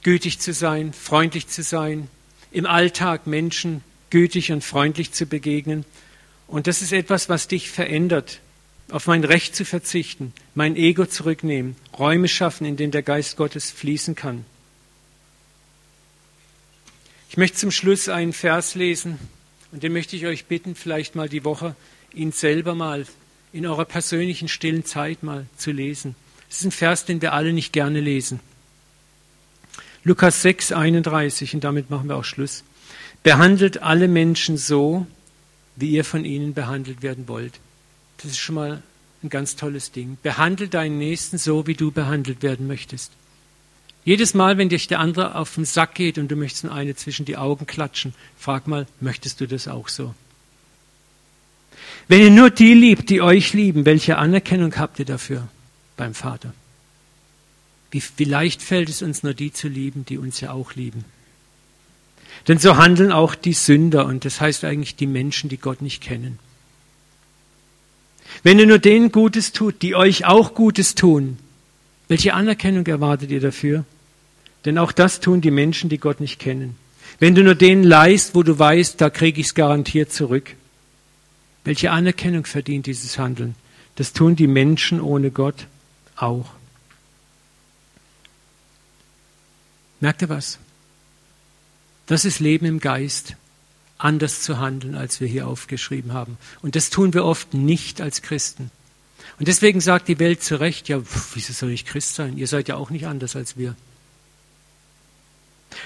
gütig zu sein, freundlich zu sein, im Alltag Menschen gütig und freundlich zu begegnen. Und das ist etwas, was dich verändert, auf mein Recht zu verzichten, mein Ego zurücknehmen, Räume schaffen, in denen der Geist Gottes fließen kann. Ich möchte zum Schluss einen Vers lesen und den möchte ich euch bitten, vielleicht mal die Woche ihn selber mal in eurer persönlichen stillen Zeit mal zu lesen. Es ist ein Vers, den wir alle nicht gerne lesen. Lukas 6, 31, und damit machen wir auch Schluss. Behandelt alle Menschen so, wie ihr von ihnen behandelt werden wollt. Das ist schon mal ein ganz tolles Ding. Behandle deinen Nächsten so, wie du behandelt werden möchtest. Jedes Mal, wenn dich der andere auf den Sack geht und du möchtest eine zwischen die Augen klatschen, frag mal, möchtest du das auch so? Wenn ihr nur die liebt, die euch lieben, welche Anerkennung habt ihr dafür beim Vater? Wie, wie leicht fällt es uns nur die zu lieben, die uns ja auch lieben? Denn so handeln auch die Sünder und das heißt eigentlich die Menschen, die Gott nicht kennen. Wenn ihr nur denen Gutes tut, die euch auch Gutes tun, welche Anerkennung erwartet ihr dafür? Denn auch das tun die Menschen, die Gott nicht kennen. Wenn du nur denen leist, wo du weißt, da kriege ich es garantiert zurück, welche Anerkennung verdient dieses Handeln? Das tun die Menschen ohne Gott auch. Merkt ihr was? Das ist Leben im Geist. anders zu handeln, als wir hier aufgeschrieben haben. Und das tun wir oft nicht als Christen. Und deswegen sagt die Welt zu Recht, ja, wieso soll ich Christ sein? Ihr seid ja auch nicht anders als wir.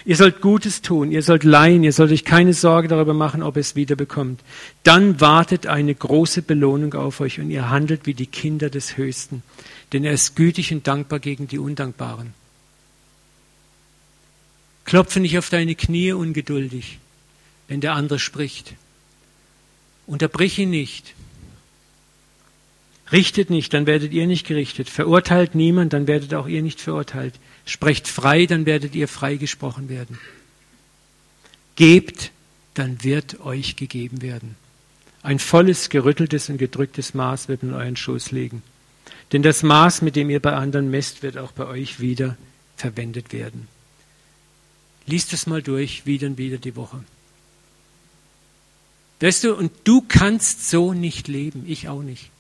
Ihr sollt Gutes tun, ihr sollt leihen, ihr sollt euch keine Sorge darüber machen, ob ihr es wieder bekommt. Dann wartet eine große Belohnung auf euch und ihr handelt wie die Kinder des Höchsten, denn er ist gütig und dankbar gegen die Undankbaren. Klopfe nicht auf deine Knie ungeduldig, wenn der andere spricht. Unterbrich ihn nicht. Richtet nicht, dann werdet ihr nicht gerichtet. Verurteilt niemand, dann werdet auch ihr nicht verurteilt. Sprecht frei, dann werdet ihr freigesprochen werden. Gebt, dann wird euch gegeben werden. Ein volles, gerütteltes und gedrücktes Maß wird in euren Schoß legen. Denn das Maß, mit dem ihr bei anderen messt, wird auch bei euch wieder verwendet werden. Lies das mal durch, wieder und wieder die Woche. Weißt du, und du kannst so nicht leben, ich auch nicht.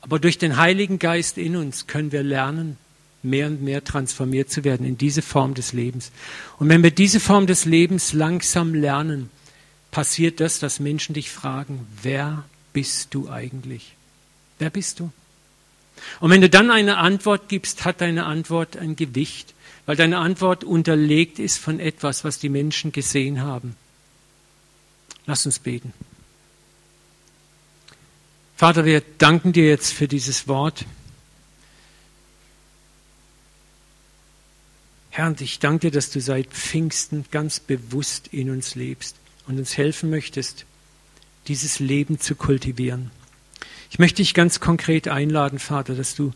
Aber durch den Heiligen Geist in uns können wir lernen, mehr und mehr transformiert zu werden in diese Form des Lebens. Und wenn wir diese Form des Lebens langsam lernen, passiert das, dass Menschen dich fragen, wer bist du eigentlich? Wer bist du? Und wenn du dann eine Antwort gibst, hat deine Antwort ein Gewicht, weil deine Antwort unterlegt ist von etwas, was die Menschen gesehen haben. Lass uns beten. Vater, wir danken dir jetzt für dieses Wort. Herr, ich danke dir, dass du seit Pfingsten ganz bewusst in uns lebst und uns helfen möchtest, dieses Leben zu kultivieren. Ich möchte dich ganz konkret einladen, Vater, dass du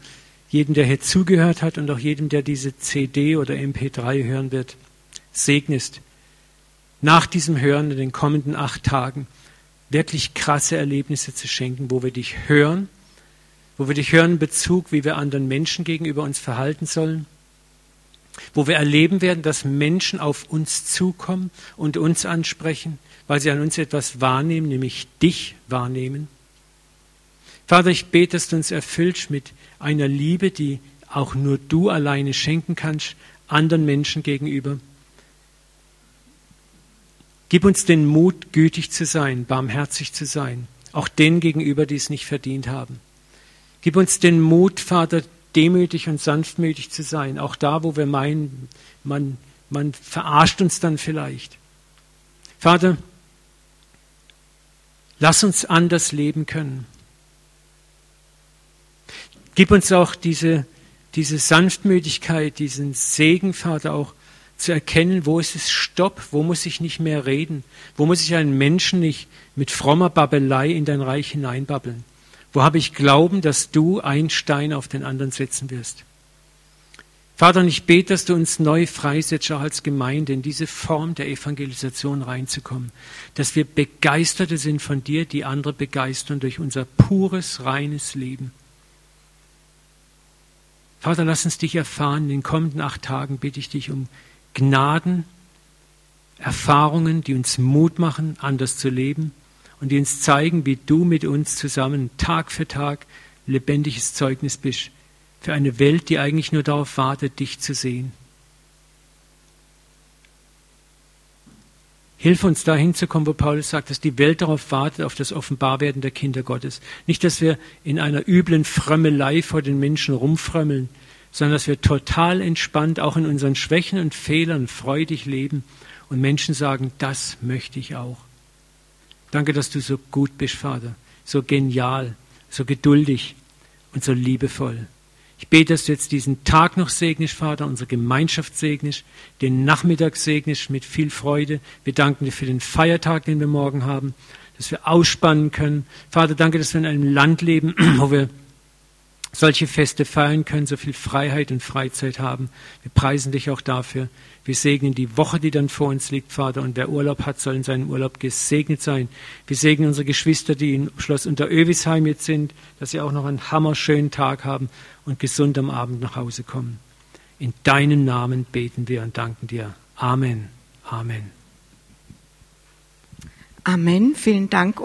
jedem, der hier zugehört hat und auch jedem, der diese CD oder MP3 hören wird, segnest, nach diesem Hören in den kommenden acht Tagen wirklich krasse Erlebnisse zu schenken, wo wir dich hören, wo wir dich hören in Bezug, wie wir anderen Menschen gegenüber uns verhalten sollen, wo wir erleben werden, dass Menschen auf uns zukommen und uns ansprechen, weil sie an uns etwas wahrnehmen, nämlich dich wahrnehmen. Vater, ich bete, dass du uns erfüllst mit einer Liebe, die auch nur du alleine schenken kannst, anderen Menschen gegenüber. Gib uns den Mut, gütig zu sein, barmherzig zu sein, auch denen gegenüber, die es nicht verdient haben. Gib uns den Mut, Vater, demütig und sanftmütig zu sein, auch da, wo wir meinen, man, man verarscht uns dann vielleicht. Vater, lass uns anders leben können. Gib uns auch diese, diese Sanftmütigkeit, diesen Segen, Vater, auch zu erkennen, wo ist es Stopp, wo muss ich nicht mehr reden, wo muss ich einen Menschen nicht mit frommer Babbelei in dein Reich hineinbabbeln, wo habe ich Glauben, dass du einen Stein auf den anderen setzen wirst. Vater, und ich bete, dass du uns neu freisetzt, auch als Gemeinde, in diese Form der Evangelisation reinzukommen, dass wir Begeisterte sind von dir, die andere begeistern durch unser pures, reines Leben. Vater, lass uns dich erfahren. In den kommenden acht Tagen bitte ich dich um Gnaden, Erfahrungen, die uns Mut machen, anders zu leben und die uns zeigen, wie du mit uns zusammen Tag für Tag lebendiges Zeugnis bist für eine Welt, die eigentlich nur darauf wartet, dich zu sehen. Hilf uns dahin zu kommen, wo Paulus sagt, dass die Welt darauf wartet, auf das Offenbarwerden der Kinder Gottes. Nicht, dass wir in einer üblen Frömmelei vor den Menschen rumfrömmeln, sondern dass wir total entspannt auch in unseren Schwächen und Fehlern freudig leben und Menschen sagen, das möchte ich auch. Danke, dass du so gut bist, Vater, so genial, so geduldig und so liebevoll. Ich bete, dass du jetzt diesen Tag noch segnest, Vater, unsere Gemeinschaft segnest, den Nachmittag segnest mit viel Freude. Wir danken dir für den Feiertag, den wir morgen haben, dass wir ausspannen können. Vater, danke, dass wir in einem Land leben, wo wir solche Feste feiern können, so viel Freiheit und Freizeit haben. Wir preisen dich auch dafür. Wir segnen die Woche, die dann vor uns liegt, Vater. Und wer Urlaub hat, soll in seinem Urlaub gesegnet sein. Wir segnen unsere Geschwister, die im Schloss unter Övisheim jetzt sind, dass sie auch noch einen hammerschönen Tag haben und gesund am Abend nach Hause kommen. In deinem Namen beten wir und danken dir. Amen. Amen. Amen. Vielen Dank,